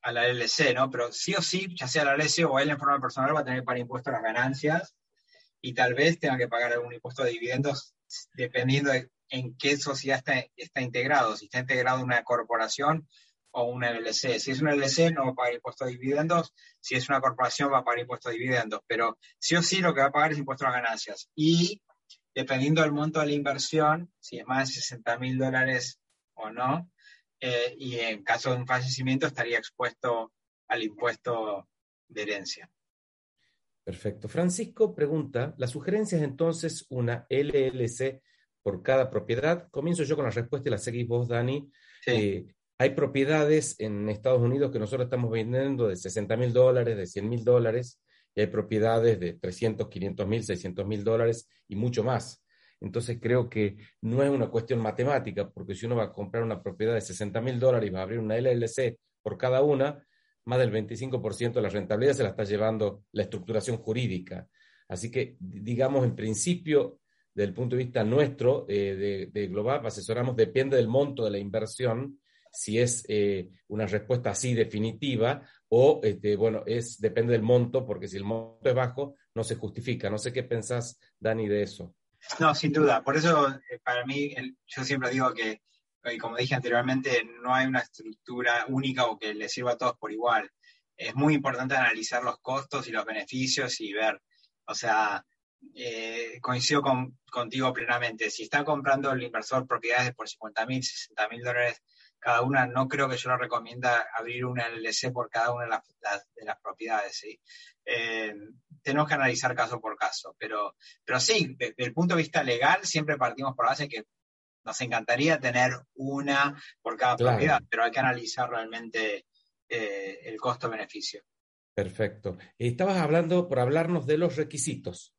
Speaker 2: a la LLC, ¿no? Pero sí o sí, ya sea la LLC o él en forma personal va a tener pagar impuestos las ganancias y tal vez tenga que pagar algún impuesto de dividendos dependiendo de en qué sociedad está, está integrado, si está integrado una corporación o una LLC. Si es una LLC no va a pagar impuestos de dividendos, si es una corporación va a pagar impuestos de dividendos, pero sí o sí lo que va a pagar es impuestos a ganancias. Y dependiendo del monto de la inversión, si es más de 60 mil dólares o no, eh, y en caso de un fallecimiento estaría expuesto al impuesto de herencia.
Speaker 1: Perfecto. Francisco pregunta, la sugerencia es entonces una LLC por cada propiedad. Comienzo yo con la respuesta y la seguís vos, Dani. Eh, hay propiedades en Estados Unidos que nosotros estamos vendiendo de 60 mil dólares, de 100 mil dólares, y hay propiedades de 300, 500 mil, 600 mil dólares y mucho más. Entonces creo que no es una cuestión matemática, porque si uno va a comprar una propiedad de 60 mil dólares y va a abrir una LLC por cada una, más del 25% de la rentabilidad se la está llevando la estructuración jurídica. Así que, digamos, en principio, desde el punto de vista nuestro, eh, de, Global, asesoramos, depende del monto de la inversión, si es eh, una respuesta así definitiva o, este, bueno, es, depende del monto, porque si el monto es bajo, no se justifica. No sé qué pensás, Dani, de eso.
Speaker 2: No, sin duda. Por eso, eh, para mí, yo siempre digo que, y como dije anteriormente, no hay una estructura única o que le sirva a todos por igual. Es muy importante analizar los costos y los beneficios y ver, o sea, eh, coincido contigo plenamente. Si está comprando el inversor propiedades por 50 mil, 60 mil dólares cada una, no creo que yo lo recomienda abrir una LLC por cada una de las, de las propiedades. ¿sí? Eh, tenemos que analizar caso por caso, pero, pero sí, desde el punto de vista legal, siempre partimos por base que nos encantaría tener una por cada propiedad, pero hay que analizar realmente eh, el costo-beneficio.
Speaker 1: Perfecto. Estabas hablando por hablarnos de los requisitos.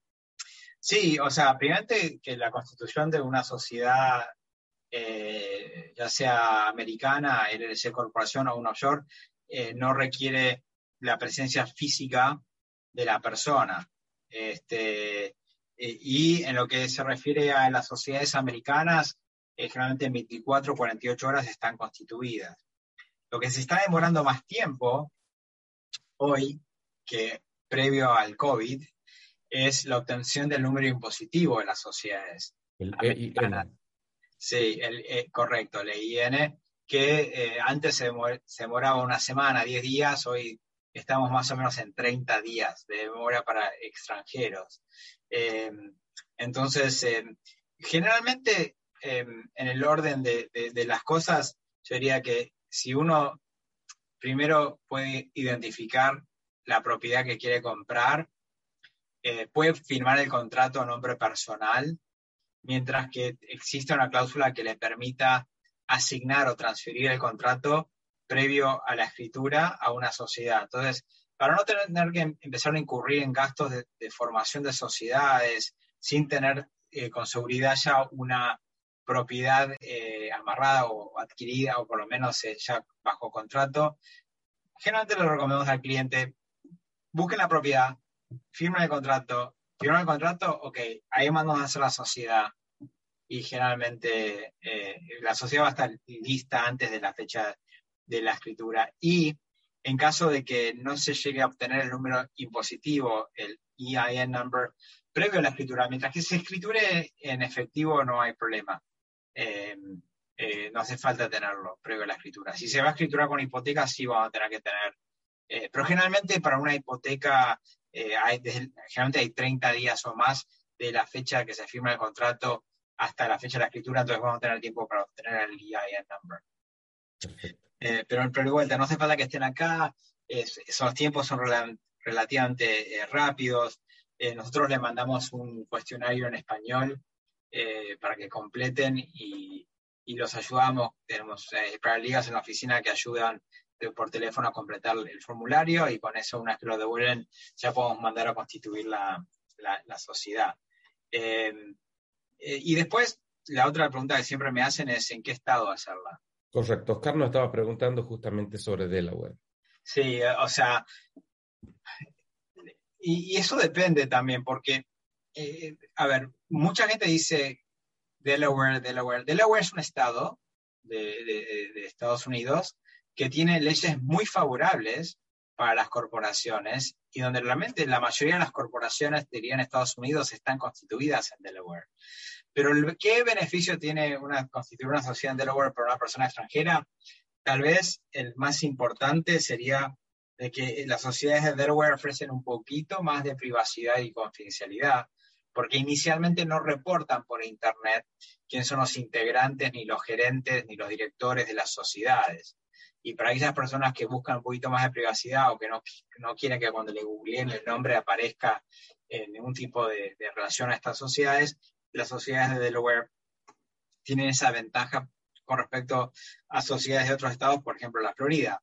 Speaker 2: Sí, o sea, primero que la constitución de una sociedad, eh, ya sea americana, LLC Corporación o un offshore, eh, no requiere la presencia física de la persona. Este, y en lo que se refiere a las sociedades americanas, generalmente en 24 o 48 horas están constituidas. Lo que se está demorando más tiempo hoy que previo al COVID es la obtención del número impositivo de las sociedades. El EIN. Sí, el, eh, correcto, el EIN, que eh, antes se, demoraba una semana, 10 días, hoy estamos más o menos en 30 días de memoria para extranjeros. Eh, entonces, generalmente, en el orden de, de las cosas, yo diría que si uno primero puede identificar la propiedad que quiere comprar, eh, puede firmar el contrato a nombre personal, mientras que existe una cláusula que le permita asignar o transferir el contrato previo a la escritura a una sociedad. Entonces, para no tener que empezar a incurrir en gastos de, formación de sociedades sin tener eh, con seguridad ya una propiedad eh, amarrada o adquirida o por lo menos ya bajo contrato, generalmente le recomendamos al cliente, busquen la propiedad, firma el contrato, firma el contrato, ok, ahí mandamos a hacer la sociedad y generalmente eh, la sociedad va a estar lista antes de la fecha de la escritura. Y en caso de que no se llegue a obtener el número impositivo, el EIN number, previo a la escritura, mientras que se escriture en efectivo no hay problema. Eh, eh, no hace falta tenerlo previo a la escritura. Si se va a escriturar con hipoteca, sí vamos a tener que tener. pero generalmente para una hipoteca eh, hay, generalmente hay 30 días o más de la fecha que se firma el contrato hasta la fecha de la escritura, entonces vamos a tener tiempo para obtener el EIN number. Eh, pero, pero vuelta, no hace falta que estén acá, esos tiempos son relativamente eh, rápidos. nosotros le mandamos un cuestionario en español para que completen y, y los ayudamos. Tenemos para ligas en la oficina que ayudan por teléfono a completar el formulario y con eso, una vez que lo devuelven, ya podemos mandar a constituir la, sociedad. Em, eh, y después, la otra pregunta que siempre me hacen es en qué estado hacerla.
Speaker 1: Correcto. Oscar nos estaba preguntando justamente sobre Delaware.
Speaker 2: Sí, eh, o sea, y, eso depende también, porque, eh, a ver, mucha gente dice Delaware, Delaware. Delaware es un estado, de, Estados Unidos que tiene leyes muy favorables para las corporaciones y donde realmente la mayoría de las corporaciones, diría en Estados Unidos, están constituidas en Delaware. Pero ¿qué beneficio tiene constituir una sociedad en Delaware para una persona extranjera? Tal vez el más importante sería de que las sociedades de Delaware ofrecen un poquito más de privacidad y confidencialidad, porque inicialmente no reportan por Internet quién son los integrantes, ni los gerentes, ni los directores de las sociedades. Y para aquellas personas que buscan un poquito más de privacidad o que no, no quieren que cuando le googleen el nombre aparezca en ningún tipo de, relación a estas sociedades, las sociedades de Delaware tienen esa ventaja con respecto a sociedades de otros estados, por ejemplo la Florida.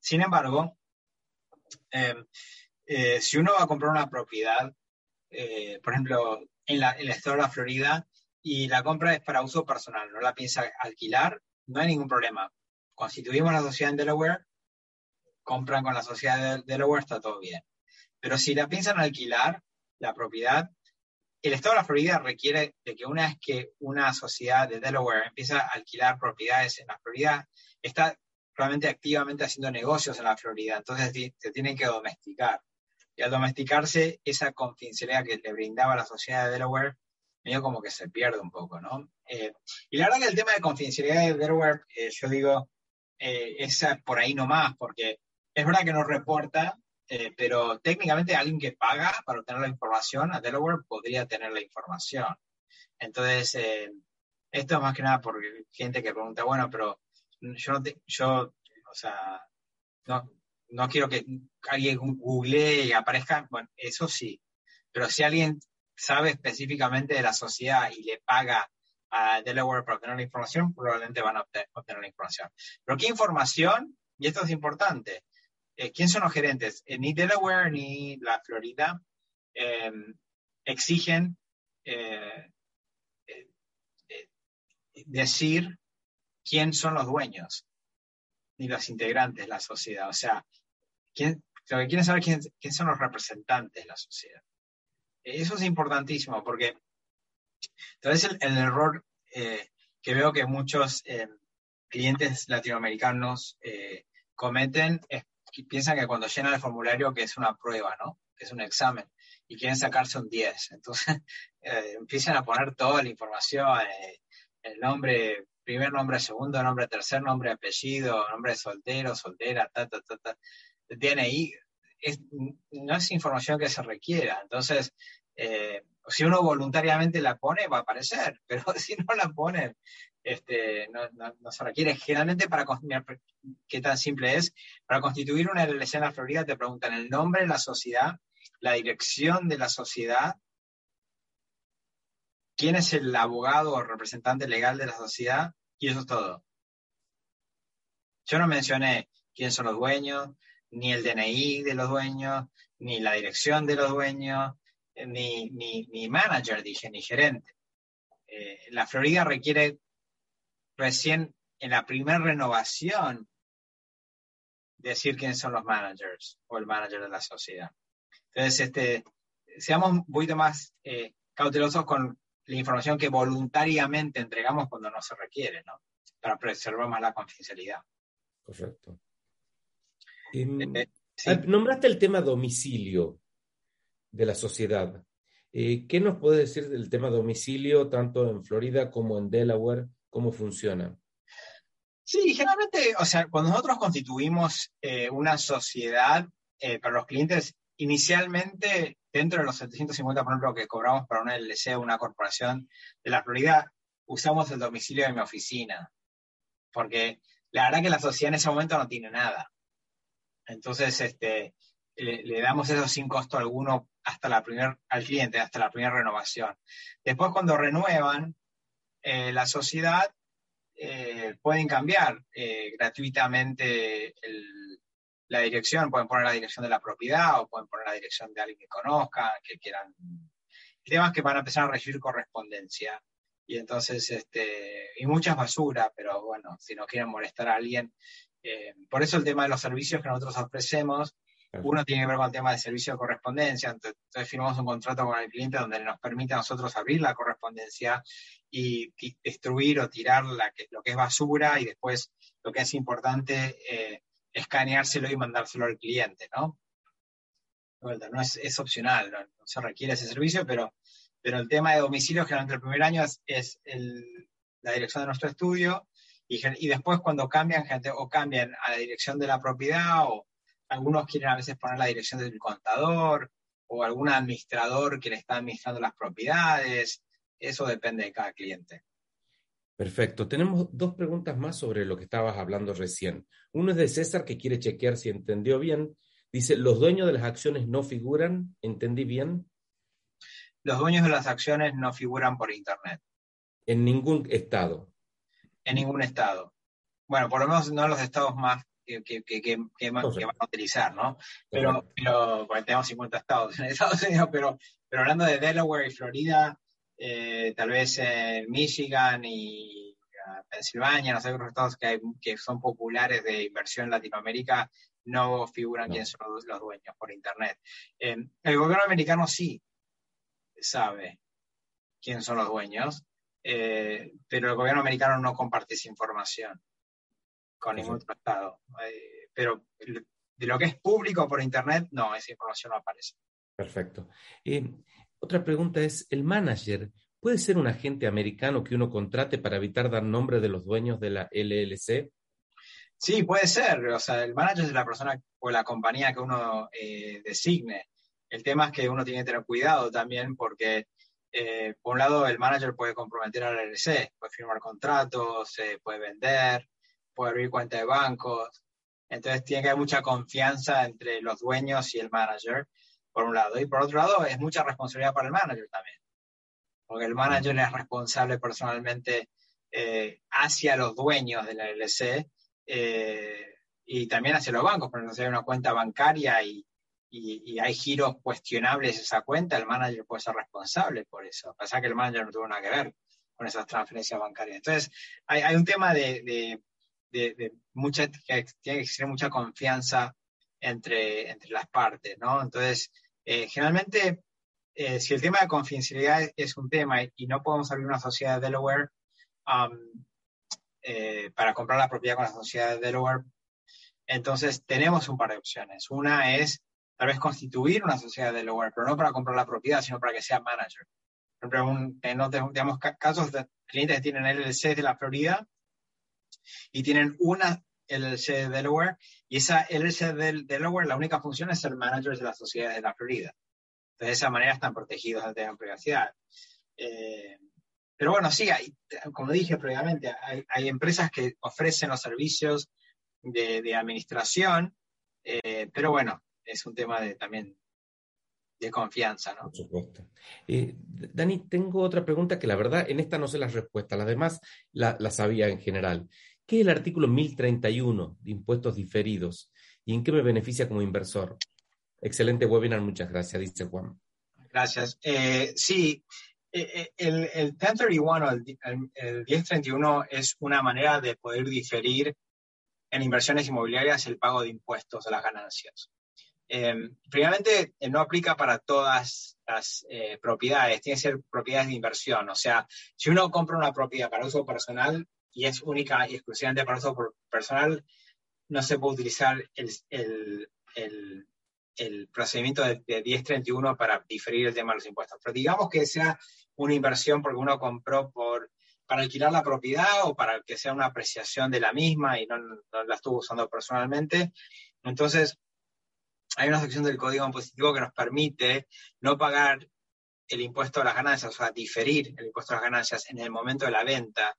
Speaker 2: Sin embargo, em, eh, si uno va a comprar una propiedad eh, por ejemplo, en, la, el estado de la Florida y la compra es para uso personal, no la piensa alquilar, no hay ningún problema. Constituimos la sociedad en Delaware, compran con la sociedad de Delaware, está todo bien. Pero si la piensan alquilar, la propiedad, el estado de la Florida requiere de que una vez que una sociedad de Delaware empieza a alquilar propiedades en la Florida, está realmente activamente haciendo negocios en la Florida, entonces se tienen que domesticar. Y al domesticarse, esa confidencialidad que le brindaba la sociedad de Delaware, medio como que se pierde un poco, ¿no? Eh, y la verdad que el tema de confidencialidad de Delaware, eh, yo digo, eh, es por ahí nomás, porque es verdad que no reporta, pero técnicamente alguien que paga para obtener la información a Delaware podría tener la información. Entonces, esto es más que nada por gente que pregunta, bueno, pero yo no te, yo, o sea, no, no quiero que alguien googlee y aparezca, bueno, eso sí, pero si alguien sabe específicamente de la sociedad y le paga a Delaware para obtener la información, probablemente van a obtener, la información. Pero ¿qué información? Y esto es importante. Eh, ¿Quién son los gerentes? Eh, ni Delaware ni la Florida em, exigen eh, decir quién son los dueños ni los integrantes de la sociedad. O sea, ¿quién, lo que quieren saber quién, quién son los representantes de la sociedad. Eso es importantísimo porque entonces el, el error eh, que veo que muchos eh, clientes latinoamericanos eh, cometen es que piensan que cuando llenan el formulario que es una prueba, ¿no? Que es un examen y quieren sacarse un 10. Entonces empiezan a poner toda la información, el nombre, primer nombre, segundo nombre, tercer nombre, apellido, nombre soltero, soltera, ta, ta, ta, ta. DNI no es información que se requiera. Entonces, eh, si uno voluntariamente la pone, va a aparecer, pero si no la pone, este, no, se requiere. Generalmente, para qué tan simple es, para constituir una LLC en la Florida te preguntan el nombre de la sociedad, la dirección de la sociedad, quién es el abogado o representante legal de la sociedad, y eso es todo. Yo no mencioné quién son los dueños, ni el DNI de los dueños, ni la dirección de los dueños, eh, ni, ni, manager, dije, ni gerente. Eh, la Florida requiere recién en la primera renovación decir quiénes son los managers o el manager de la sociedad. Entonces, este, seamos un poquito más eh, cautelosos con la información que voluntariamente entregamos cuando no se requiere, ¿no? Para preservar más la confidencialidad.
Speaker 1: Correcto. Em, eh, ah, nombraste el tema domicilio de la sociedad. Eh, ¿Qué nos puede decir del tema domicilio, tanto en Florida como en Delaware? ¿Cómo funciona?
Speaker 2: Sí, generalmente, o sea, cuando nosotros constituimos eh, una sociedad para los clientes, inicialmente, dentro de los 750, por ejemplo, que cobramos para una LLC o una corporación de la Florida, usamos el domicilio de mi oficina, porque la verdad que la sociedad en ese momento no tiene nada. Entonces, este, le, damos eso sin costo alguno hasta la primer, al cliente, hasta la primera renovación. Después, cuando renuevan eh, la sociedad, eh, pueden cambiar eh, gratuitamente la dirección, pueden poner la dirección de la propiedad o pueden poner la dirección de alguien que conozcan, que quieran. Temas que van a empezar a recibir correspondencia. Y entonces, este, y muchas basura, pero bueno, si no quieren molestar a alguien, eh, por eso el tema de los servicios que nosotros ofrecemos Uno tiene que ver con el tema de servicio de correspondencia, entonces, firmamos un contrato con el cliente donde nos permite a nosotros abrir la correspondencia y, destruir o tirar lo que es basura y después lo que es importante, eh, escaneárselo y mandárselo al cliente, ¿no? No es, opcional, no, se requiere ese servicio, pero, pero el tema de domicilio generalmente el primer año es, la dirección de nuestro estudio y, y, después cuando cambian gente o cambian a la dirección de la propiedad o algunos quieren a veces poner la dirección del contador o algún administrador que le está administrando las propiedades. Eso depende de cada cliente.
Speaker 1: Perfecto. Tenemos dos preguntas más sobre lo que estabas hablando recién. Uno es de César que quiere chequear si entendió bien. Dice, ¿los dueños de las acciones no figuran? ¿Entendí bien?
Speaker 2: Los dueños de las acciones no figuran por Internet.
Speaker 1: En ningún estado.
Speaker 2: En ningún estado. Bueno, por lo menos no en los estados más que, que, que, van a utilizar, ¿no? Pero, pero tenemos 50 estados en Estados Unidos, pero, pero hablando de Delaware y Florida, eh, tal vez en Michigan y Pensilvania, no sé, otros estados que, hay, que son populares de inversión en Latinoamérica, no figuran quiénes son los, dueños por Internet. Eh, el gobierno americano sí sabe quién son los dueños, eh, pero el gobierno americano no comparte esa información con ningún tratado. Eh, pero de lo que es público por Internet, no, esa información no aparece.
Speaker 1: Perfecto. Eh, otra pregunta es, ¿el manager puede ser un agente americano que uno contrate para evitar dar nombre de los dueños de la LLC?
Speaker 2: Sí, puede ser. O sea, el manager es la persona o la compañía que uno eh, designe. El tema es que uno tiene que tener cuidado también porque, por un lado, el manager puede comprometer a la LLC, puede firmar contratos, puede vender, puede abrir cuenta de bancos. Entonces tiene que haber mucha confianza entre los dueños y el manager, por un lado. Y por otro lado, es mucha responsabilidad para el manager también. Porque el manager es responsable personalmente eh, hacia los dueños de la LLC eh, y también hacia los bancos. Porque si hay una cuenta bancaria y, hay giros cuestionables esa cuenta, el manager puede ser responsable por eso. Pasa que el manager no tuvo nada que ver con esas transferencias bancarias. Entonces, hay, un tema de de, mucha, tiene que existir mucha confianza entre, entre las partes, ¿no? Entonces, eh, generalmente, eh, si el tema de confidencialidad es un tema y, no podemos abrir una sociedad de Delaware um, eh, para comprar la propiedad con la sociedad de Delaware, entonces tenemos un par de opciones. Una es tal vez constituir una sociedad de Delaware, pero no para comprar la propiedad, sino para que sea manager. Por ejemplo, tenemos casos de clientes que tienen LLC de la Florida y tienen una LLC de Delaware y esa LLC de Delaware, la única función es ser managers de las sociedades de la Florida. De esa manera están protegidos ante la privacidad. Eh, pero bueno, sí, hay, como dije previamente, hay, empresas que ofrecen los servicios de, administración, eh, pero bueno, es un tema de, también de confianza, ¿no?
Speaker 1: Por supuesto. Eh, Dani, tengo otra pregunta que la verdad en esta no sé las respuestas, las demás la, la sabía en general. ¿Qué es el artículo 1031 de impuestos diferidos y en qué me beneficia como inversor? Excelente webinar, muchas gracias, dice Juan.
Speaker 2: Gracias. Eh, sí, eh, eh, el, el 1031 el, el, 1031 es una manera de poder diferir en inversiones inmobiliarias el pago de impuestos a las ganancias. Eh, primeramente, no aplica para todas las propiedades, tiene que ser propiedades de inversión. O sea, si uno compra una propiedad para uso personal, y es única y exclusivamente para uso personal, no se puede utilizar el, procedimiento de, 1031 para diferir el tema de los impuestos. Pero digamos que sea una inversión porque uno compró por, para alquilar la propiedad o para que sea una apreciación de la misma y no, la estuvo usando personalmente. Entonces, hay una sección del Código Impositivo que nos permite no pagar el impuesto a las ganancias, o sea, diferir el impuesto a las ganancias en el momento de la venta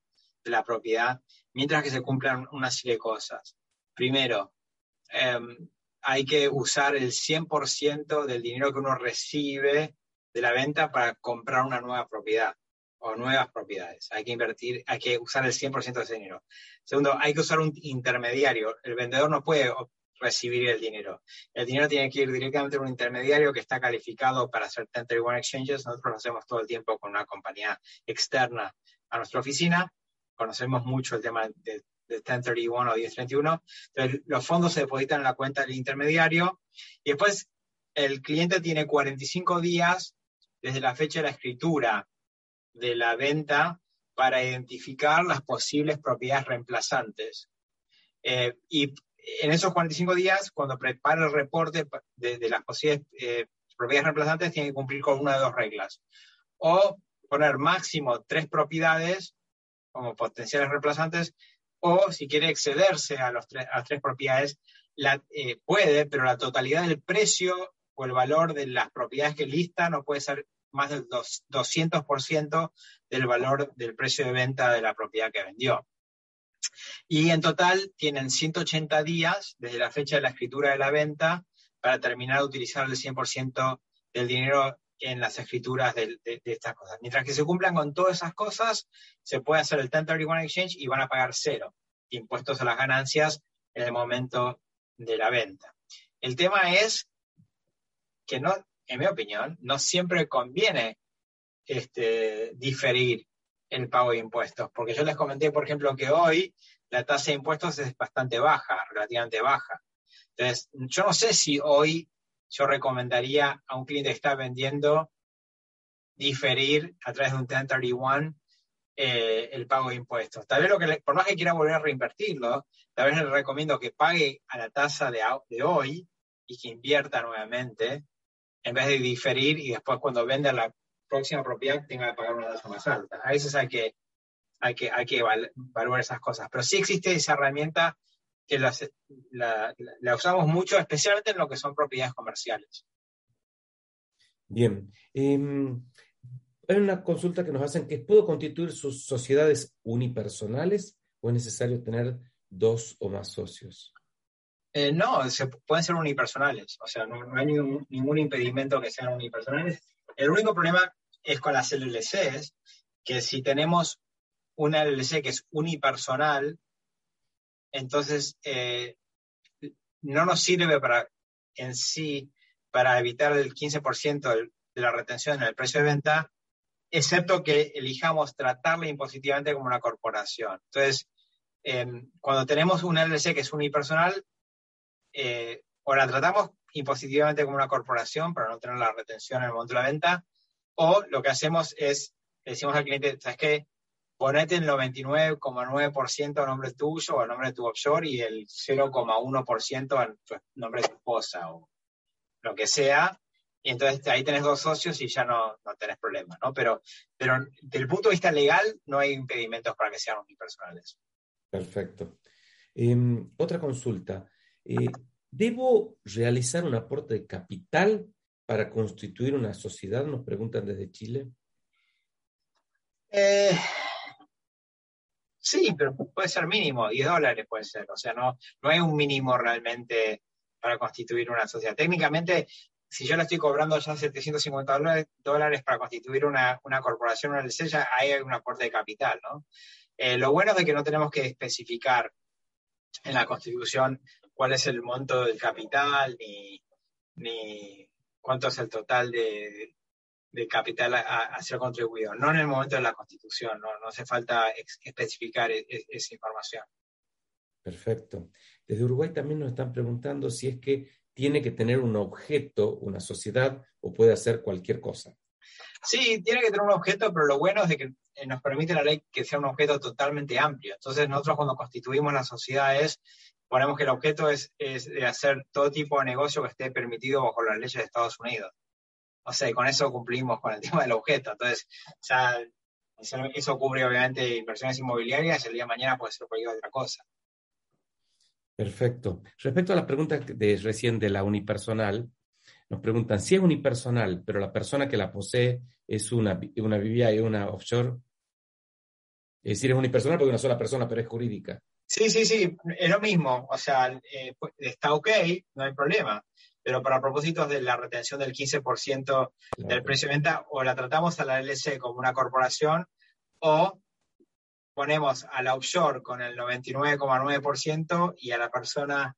Speaker 2: la propiedad, mientras que se cumplan una serie de cosas. Primero, em, hay que usar el 100% del dinero que uno recibe de la venta para comprar una nueva propiedad o nuevas propiedades. Hay que invertir, hay que usar el 100% de ese dinero. Segundo, hay que usar un intermediario. El vendedor no puede recibir el dinero. El dinero tiene que ir directamente a un intermediario que está calificado para hacer 1031 exchanges. Nosotros lo hacemos todo el tiempo con una compañía externa a nuestra oficina conocemos mucho el tema de 1031 o 1031. Entonces, los fondos se depositan en la cuenta del intermediario y después el cliente tiene 45 días desde la fecha de la escritura de la venta para identificar las posibles propiedades reemplazantes. Eh, y en esos 45 días, cuando prepara el reporte de, las posibles eh, propiedades reemplazantes, tiene que cumplir con una de dos reglas. O poner máximo tres propiedades como potenciales reemplazantes, o si quiere excederse a, los tres, las tres propiedades, la, eh, puede, pero la totalidad del precio o el valor de las propiedades que lista no puede ser más del 200% del valor del precio de venta de la propiedad que vendió. Y en total tienen 180 días desde la fecha de la escritura de la venta para terminar de utilizar el 100% del dinero en las escrituras de, estas cosas. Mientras que se cumplan con todas esas cosas, se puede hacer el 1031 exchange y van a pagar cero impuestos a las ganancias en el momento de la venta. El tema es que no, en mi opinión, no siempre conviene este, diferir el pago de impuestos, porque yo les comenté, por ejemplo, que hoy la tasa de impuestos es bastante baja, relativamente baja. Entonces, yo no sé si hoy yo recomendaría a un cliente que está vendiendo diferir a través de un 1031 eh, el pago de impuestos. Tal vez lo que por más que quiera volver a reinvertirlo, tal vez le recomiendo que pague a la tasa de, de hoy y que invierta nuevamente en vez de diferir y después cuando venda la próxima propiedad tenga que pagar una tasa más alta. A veces hay que, hay que, hay que evaluar esas cosas. Pero sí existe esa herramienta que la, la, usamos mucho, especialmente en lo que son propiedades comerciales.
Speaker 1: Bien. Em, hay una consulta que nos hacen que ¿puedo constituir sus sociedades unipersonales o es necesario tener dos o más socios?
Speaker 2: Eh, no, se, pueden ser unipersonales. O sea, no, hay ningún, ningún, impedimento que sean unipersonales. El único problema es con las LLCs, que si tenemos una LLC que es unipersonal, entonces eh, no nos sirve para en sí para evitar el 15% de la retención en el precio de venta, excepto que elijamos tratarla impositivamente como una corporación. Entonces, em, cuando tenemos una LLC que es unipersonal, eh, o la tratamos impositivamente como una corporación para no tener la retención en el momento de la venta, o lo que hacemos es, decimos al cliente, ¿sabes qué? Ponete el 99,9% a nombre tuyo o a nombre de tu offshore y el 0,1% a nombre de tu esposa o lo que sea. Y entonces ahí tenés dos socios y ya no, no tenés problema, ¿no? Pero, pero desde el punto de vista legal no hay impedimentos para que sean unipersonales.
Speaker 1: Perfecto. Em, otra consulta. Eh, ¿Debo realizar un aporte de capital para constituir una sociedad? Nos preguntan desde Chile.
Speaker 2: Eh, Sí, pero puede ser mínimo, 10 dólares puede ser. O sea, no, no hay un mínimo realmente para constituir una sociedad. Técnicamente, si yo le estoy cobrando ya 750 dólares para constituir una, corporación, una LC, ya hay un aporte de capital, ¿no? Eh, lo bueno es de que no tenemos que especificar en la constitución cuál es el monto del capital ni, ni cuánto es el total de, de capital a, ser contribuido, no en el momento de la constitución, no, no hace falta especificar e, e, esa información.
Speaker 1: Perfecto. Desde Uruguay también nos están preguntando si es que tiene que tener un objeto, una sociedad, o puede hacer cualquier cosa.
Speaker 2: Sí, tiene que tener un objeto, pero lo bueno es de que eh, nos permite la ley que sea un objeto totalmente amplio. Entonces, nosotros cuando constituimos las sociedades, ponemos que el objeto es, es de hacer todo tipo de negocio que esté permitido bajo las leyes de Estados Unidos no sé, con eso cumplimos con el tema del objeto. Entonces, ya eso cubre obviamente inversiones inmobiliarias y el día de mañana puede ser cualquier otra cosa.
Speaker 1: Perfecto. Respecto a la pregunta de recién de la unipersonal, nos preguntan si es unipersonal, pero la persona que la posee es una, una y una offshore. Es decir, es unipersonal porque es una sola persona, pero es jurídica.
Speaker 2: Sí, sí, sí, es lo mismo. O sea, eh, pues, está ok, no hay problema pero para propósitos de la retención del 15% del precio de venta, o la tratamos a la LC como una corporación, o ponemos a la offshore con el 99,9% y a la persona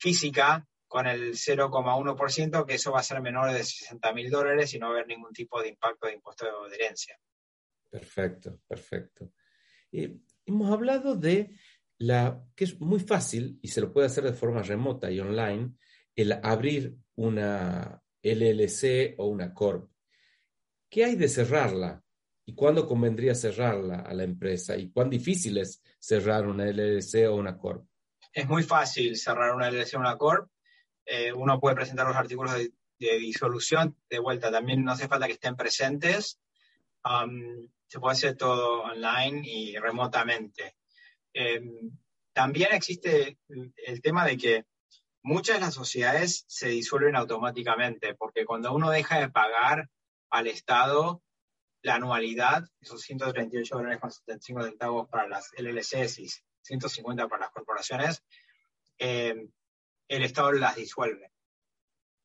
Speaker 2: física con el 0,1%, que eso va a ser menor de 60 mil dólares y no va a haber ningún tipo de impacto de impuesto de herencia.
Speaker 1: Perfecto, perfecto. Eh, hemos hablado de la, que es muy fácil y se lo puede hacer de forma remota y online, el abrir una LLC o una Corp. ¿Qué hay de cerrarla? ¿Y cuándo convendría cerrarla a la empresa? ¿Y cuán difícil es cerrar una LLC o una Corp?
Speaker 2: Es muy fácil cerrar una LLC o una Corp. Eh, uno puede presentar los artículos de, disolución de vuelta. También no hace falta que estén presentes. se puede hacer todo online y remotamente. Em, también existe el tema de que muchas de las sociedades se disuelven automáticamente, porque cuando uno deja de pagar al Estado la anualidad, esos 138 dólares con 75 centavos para las LLCs y 150 para las corporaciones, em, el Estado las disuelve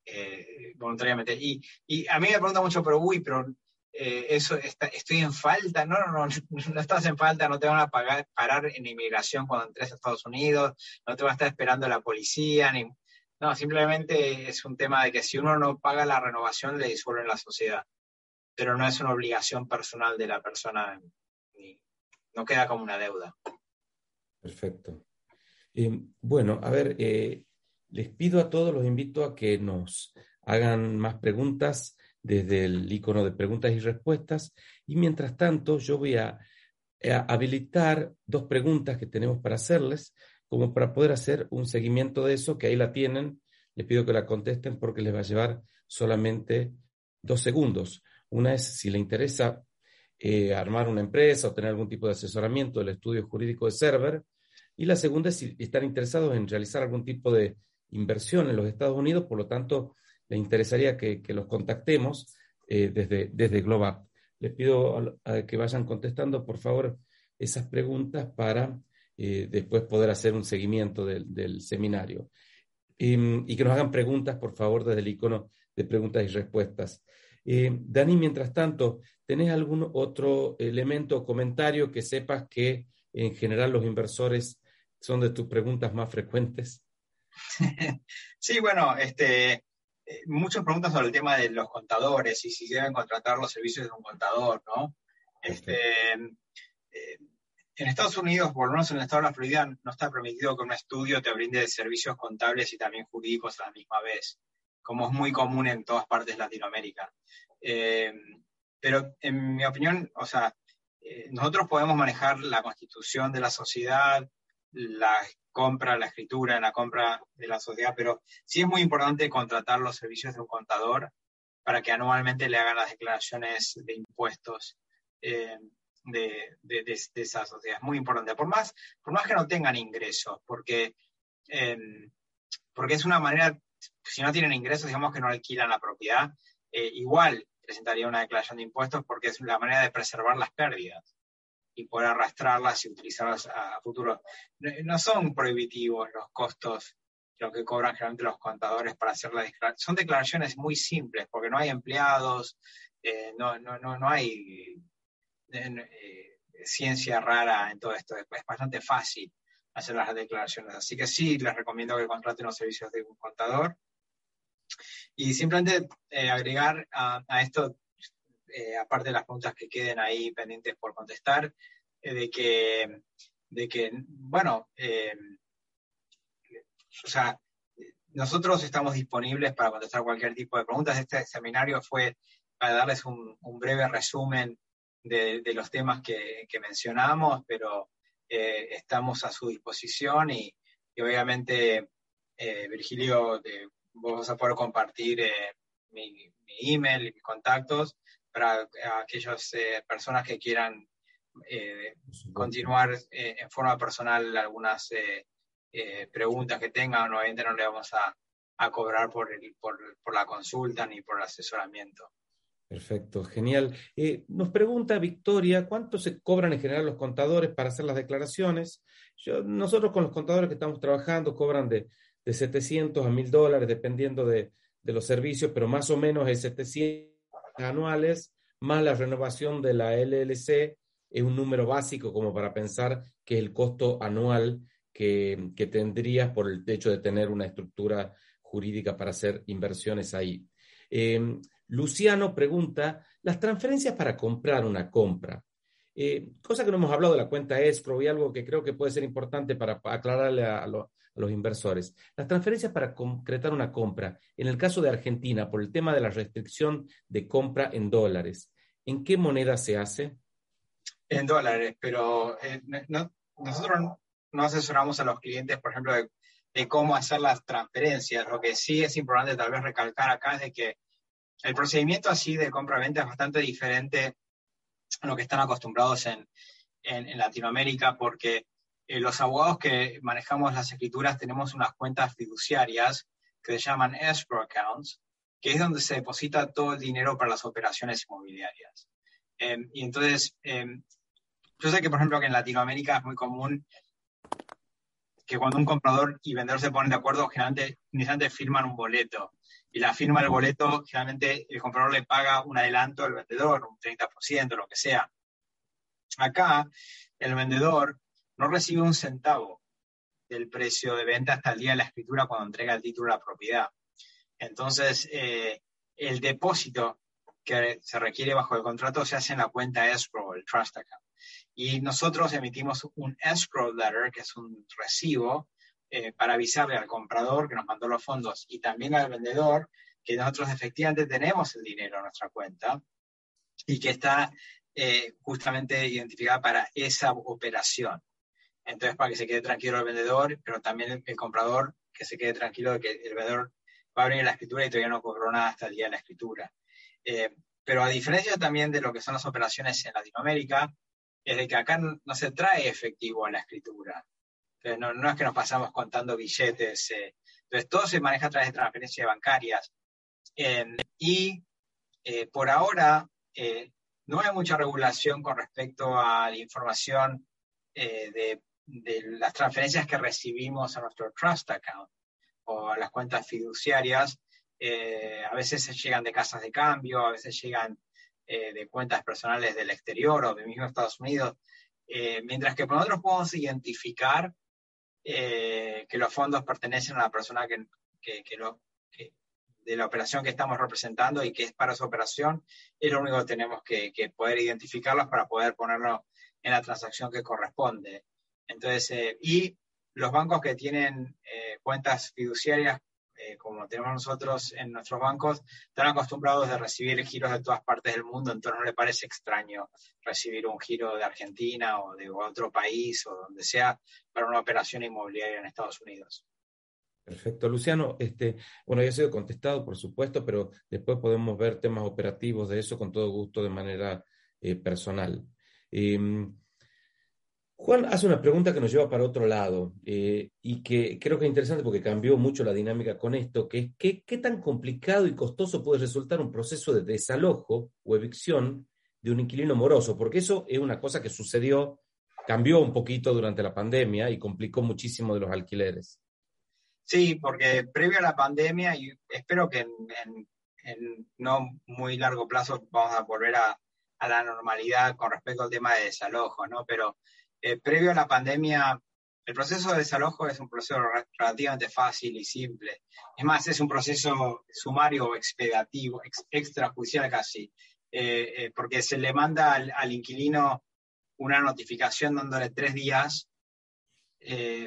Speaker 2: eh, voluntariamente. Y, y, a mí me pregunta mucho, pero uy, pero eh, eso estoy en falta. No, no, no, no estás en falta, no te van a pagar, parar en inmigración cuando entres a Estados Unidos, no te va a estar esperando la policía, ni, no, simplemente es un tema de que si uno no paga la renovación, le disuelven la sociedad. Pero no es una obligación personal de la persona, ni, no queda como una deuda.
Speaker 1: Perfecto. Eh, bueno, a ver, eh, les pido a todos, los invito a que nos hagan más preguntas desde el icono de preguntas y respuestas. Y mientras tanto, yo voy a, habilitar dos preguntas que tenemos para hacerles, como para poder hacer un seguimiento de eso, que ahí la tienen. Les pido que la contesten porque les va a llevar solamente dos segundos. Una es si le interesa eh, armar una empresa o tener algún tipo de asesoramiento del estudio jurídico de server. Y la segunda es si están interesados en realizar algún tipo de inversión en los Estados Unidos, por lo tanto, le interesaría que, los contactemos eh, desde, desde Global. Les pido que vayan contestando, por favor, esas preguntas para eh, después poder hacer un seguimiento del, seminario. y que nos hagan preguntas, por favor, desde el icono de preguntas y respuestas. Eh, Dani, mientras tanto, ¿tenés algún otro elemento o comentario que sepas que en general los inversores son de tus preguntas más frecuentes?
Speaker 2: Sí, bueno, este, eh, muchas preguntas sobre el tema de los contadores y si deben contratar los servicios de un contador, ¿no? Este, eh, en Estados Unidos, por lo menos en el estado de la Florida, no está permitido que un estudio te brinde servicios contables y también jurídicos a la misma vez, como es muy común en todas partes de Latinoamérica. Eh, pero en mi opinión, o sea, nosotros podemos manejar la constitución de la sociedad, la compra, la escritura, la compra de la sociedad, pero sí es muy importante contratar los servicios de un contador para que anualmente le hagan las declaraciones de impuestos eh, de, de, esa sociedad. Es muy importante, por más, por más que no tengan ingresos, porque, em, porque es una manera, si no tienen ingresos, digamos que no alquilan la propiedad, eh, igual presentaría una declaración de impuestos porque es la manera de preservar las pérdidas y poder arrastrarlas y utilizarlas a futuro. No son prohibitivos los costos, lo que cobran generalmente los contadores para hacer la declaración. Son declaraciones muy simples porque no hay empleados, eh, no, no, no, no, hay eh, ciencia rara en todo esto. Es bastante fácil hacer las declaraciones. Así que sí, les recomiendo que contraten los servicios de un contador. Y simplemente eh, agregar a, a, esto eh, aparte de las preguntas que queden ahí pendientes por contestar, eh, de, que, de que, bueno, eh, o sea, nosotros estamos disponibles para contestar cualquier tipo de preguntas. Este seminario fue para darles un, breve resumen de, los temas que, mencionamos, pero estamos a su disposición y, obviamente, Virgilio, vos vas a poder compartir mi, mi, email y mis contactos para aquellas eh, personas que quieran eh, continuar eh, en forma personal algunas preguntas que tengan, obviamente no le vamos a, cobrar por, por, la consulta ni por el asesoramiento.
Speaker 1: Perfecto, genial. nos pregunta Victoria, ¿cuánto se cobran en general los contadores para hacer las declaraciones? nosotros con los contadores que estamos trabajando cobran de, de 700 a 1000 dólares dependiendo de, de, los servicios, pero más o menos es 700 anuales, más la renovación de la LLC, es un número básico como para pensar que es el costo anual que, que tendrías por el hecho de tener una estructura jurídica para hacer inversiones ahí. Em, Luciano pregunta, las transferencias para comprar una compra, Eh, cosa que no hemos hablado de la cuenta escrow y algo que creo que puede ser importante para aclararle a, los inversores. Las transferencias para concretar una compra, en el caso de Argentina, por el tema de la restricción de compra en dólares, ¿en qué moneda se hace?
Speaker 2: En dólares, pero eh, nosotros no asesoramos a los clientes, por ejemplo, de, cómo hacer las transferencias. Lo que sí es importante tal vez recalcar acá es de que el procedimiento así de compra-venta es bastante diferente a lo que están acostumbrados en, en, Latinoamérica, porque eh, los abogados que manejamos las escrituras tenemos unas cuentas fiduciarias que se llaman escrow accounts, que es donde se deposita todo el dinero para las operaciones inmobiliarias. Em, y entonces, em, yo sé que, por ejemplo, que en Latinoamérica es muy común que cuando un comprador y vendedor se ponen de acuerdo, generalmente inicialmente firman un boleto. Y la firma del boleto, generalmente el comprador le paga un adelanto al vendedor, un 30%, lo que sea. Acá, el vendedor no recibe un centavo del precio de venta hasta el día de la escritura cuando entrega el título a la propiedad. Entonces, eh, el depósito que se requiere bajo el contrato se hace en la cuenta escrow, el trust account. Y nosotros emitimos un escrow letter, que es un recibo, eh, para avisarle al comprador que nos mandó los fondos y también al vendedor que nosotros efectivamente tenemos el dinero en nuestra cuenta y que está eh, justamente identificada para esa operación. Entonces, para que se quede tranquilo el vendedor, pero también el, comprador que se quede tranquilo de que el vendedor va a abrir la escritura y todavía no cobró nada hasta el día de la escritura. Eh, pero a diferencia también de lo que son las operaciones en Latinoamérica, es de que acá no, se trae efectivo a la escritura. Entonces, no, es que nos pasamos contando billetes. Eh. Entonces, todo se maneja a través de transferencias bancarias. y eh, por ahora, eh, no hay mucha regulación con respecto a la información de, de, las transferencias que recibimos a nuestro trust account o a las cuentas fiduciarias. a veces llegan de casas de cambio, a veces llegan eh, de cuentas personales del exterior o de mismo Estados Unidos, eh, mientras que nosotros podemos identificar eh, que los fondos pertenecen a la persona que, de la operación que estamos representando y que es para su operación, es lo único que tenemos que, que poder identificarlos para poder ponerlo en la transacción que corresponde. Entonces, y los bancos que tienen cuentas fiduciarias eh, como tenemos nosotros en nuestros bancos, están acostumbrados a recibir giros de todas partes del mundo, entonces no le parece extraño recibir un giro de Argentina o de otro país o donde sea para una operación inmobiliaria en Estados Unidos.
Speaker 1: Perfecto, Luciano. Este, bueno, ya ha sido contestado, por supuesto, pero después podemos ver temas operativos de eso con todo gusto de manera eh, personal. Em, Juan hace una pregunta que nos lleva para otro lado eh, y que creo que es interesante porque cambió mucho la dinámica con esto, que es ¿qué, tan complicado y costoso puede resultar un proceso de desalojo o evicción de un inquilino moroso, porque eso es una cosa que sucedió, cambió un poquito durante la pandemia y complicó muchísimo de los alquileres.
Speaker 2: Sí, porque previo a la pandemia, y espero que en, no muy largo plazo vamos a volver a, a la normalidad con respecto al tema de desalojo, ¿no? Pero eh, previo a la pandemia, el proceso de desalojo es un proceso relativamente fácil y simple. Es más, es un proceso sumario o expeditivo, extrajudicial casi, eh, eh, porque se le manda al, inquilino una notificación dándole tres días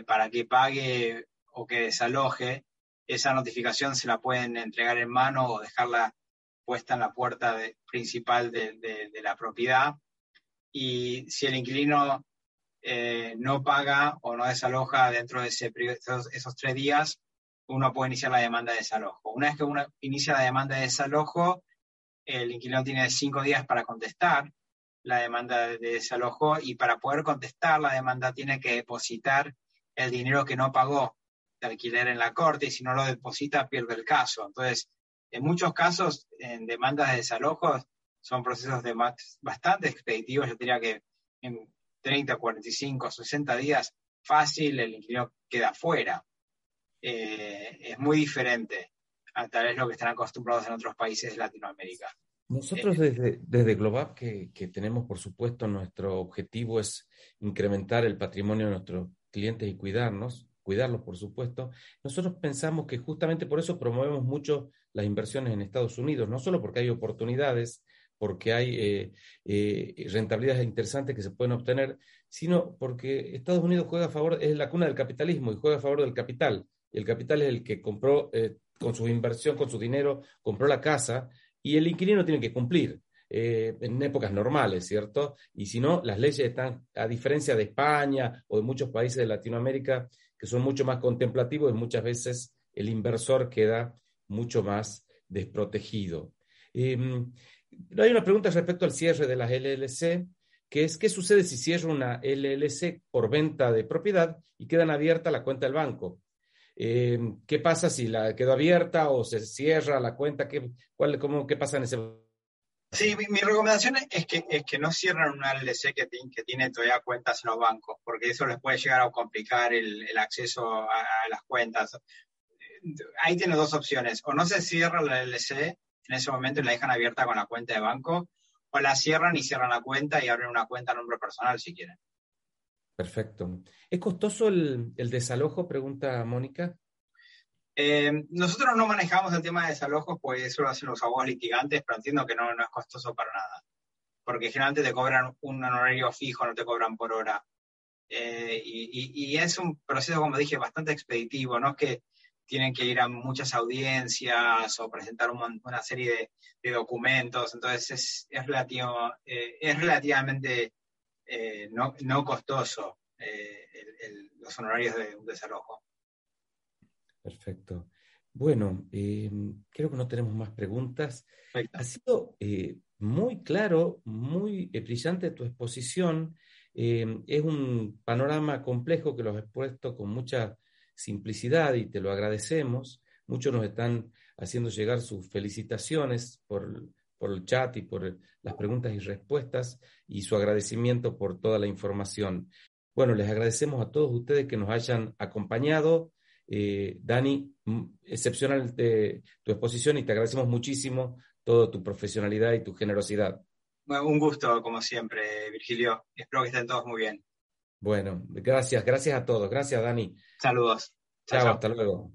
Speaker 2: para que pague o que desaloje. Esa notificación se la pueden entregar en mano o dejarla puesta en la puerta principal de, de la propiedad. Y si el inquilino eh, no paga o no desaloja dentro de esos, tres días, uno puede iniciar la demanda de desalojo. Una vez que uno inicia la demanda de desalojo, el inquilino tiene cinco días para contestar la demanda de desalojo y para poder contestar la demanda tiene que depositar el dinero que no pagó de alquiler en la corte y si no lo deposita pierde el caso. Entonces, en muchos casos, en demandas de desalojo son procesos de bastante expeditivos. Yo diría que 30, 45, 60 días, fácil, el inquilino queda fuera. Eh, es muy diferente a tal vez lo que están acostumbrados en otros países de Latinoamérica.
Speaker 1: Nosotros eh, desde, desde Global, que, que, tenemos, por supuesto, nuestro objetivo es incrementar el patrimonio de nuestros clientes y cuidarnos, cuidarlos, por supuesto, nosotros pensamos que justamente por eso promovemos mucho las inversiones en Estados Unidos, no solo porque hay oportunidades porque hay eh, eh, rentabilidades interesantes que se pueden obtener, sino porque Estados Unidos juega a favor, es la cuna del capitalismo y juega a favor del capital. El capital es el que compró eh, con su inversión, con su dinero, compró la casa y el inquilino tiene que cumplir. en épocas normales, ¿cierto? Y si no, las leyes están, a diferencia de España o de muchos países de Latinoamérica, que son mucho más contemplativos, y muchas veces el inversor queda mucho más desprotegido. Em, hay una pregunta respecto al cierre de las LLC, que es qué sucede si cierro una LLC por venta de propiedad y quedan abierta la cuenta del banco. Em, ¿Qué pasa si la quedó abierta o se cierra la cuenta? ¿Qué, cuál, cómo, qué pasa en ese
Speaker 2: Sí, mi, recomendación es que, es que no cierren una LLC que, que, tiene todavía cuentas en los bancos, porque eso les puede llegar a complicar el, acceso a, las cuentas. Ahí tiene dos opciones. O no se cierra la LLC en ese momento y la dejan abierta con la cuenta de banco, o la cierran y cierran la cuenta y abren una cuenta a nombre personal si quieren.
Speaker 1: Perfecto. ¿Es costoso el, desalojo? Pregunta Mónica.
Speaker 2: Eh, nosotros no manejamos el tema de desalojos, pues eso lo hacen los abogados litigantes, pero entiendo que no, no es costoso para nada. Porque generalmente te cobran un honorario fijo, no te cobran por hora. Eh, y, y, es un proceso, como dije, bastante expeditivo. No es que tienen que ir a muchas audiencias o presentar una serie de, documentos, entonces es, es, relativo, eh, es relativamente eh, no, no, costoso eh, los honorarios de un desalojo.
Speaker 1: Perfecto. Bueno, creo que no tenemos más preguntas. Ha sido muy claro, muy brillante tu exposición. es un panorama complejo que lo has expuesto con mucha simplicidad y te lo agradecemos. Muchos nos están haciendo llegar sus felicitaciones por, el chat y por las preguntas y respuestas y su agradecimiento por toda la información. Bueno, les agradecemos a todos ustedes que nos hayan acompañado. Eh, Dani, excepcional de tu exposición y te agradecemos muchísimo toda tu profesionalidad y tu generosidad.
Speaker 2: un gusto, como siempre, Virgilio. Espero que estén todos muy bien.
Speaker 1: Bueno, gracias, gracias a todos. Gracias, Dani.
Speaker 2: Saludos.
Speaker 1: chao. hasta luego.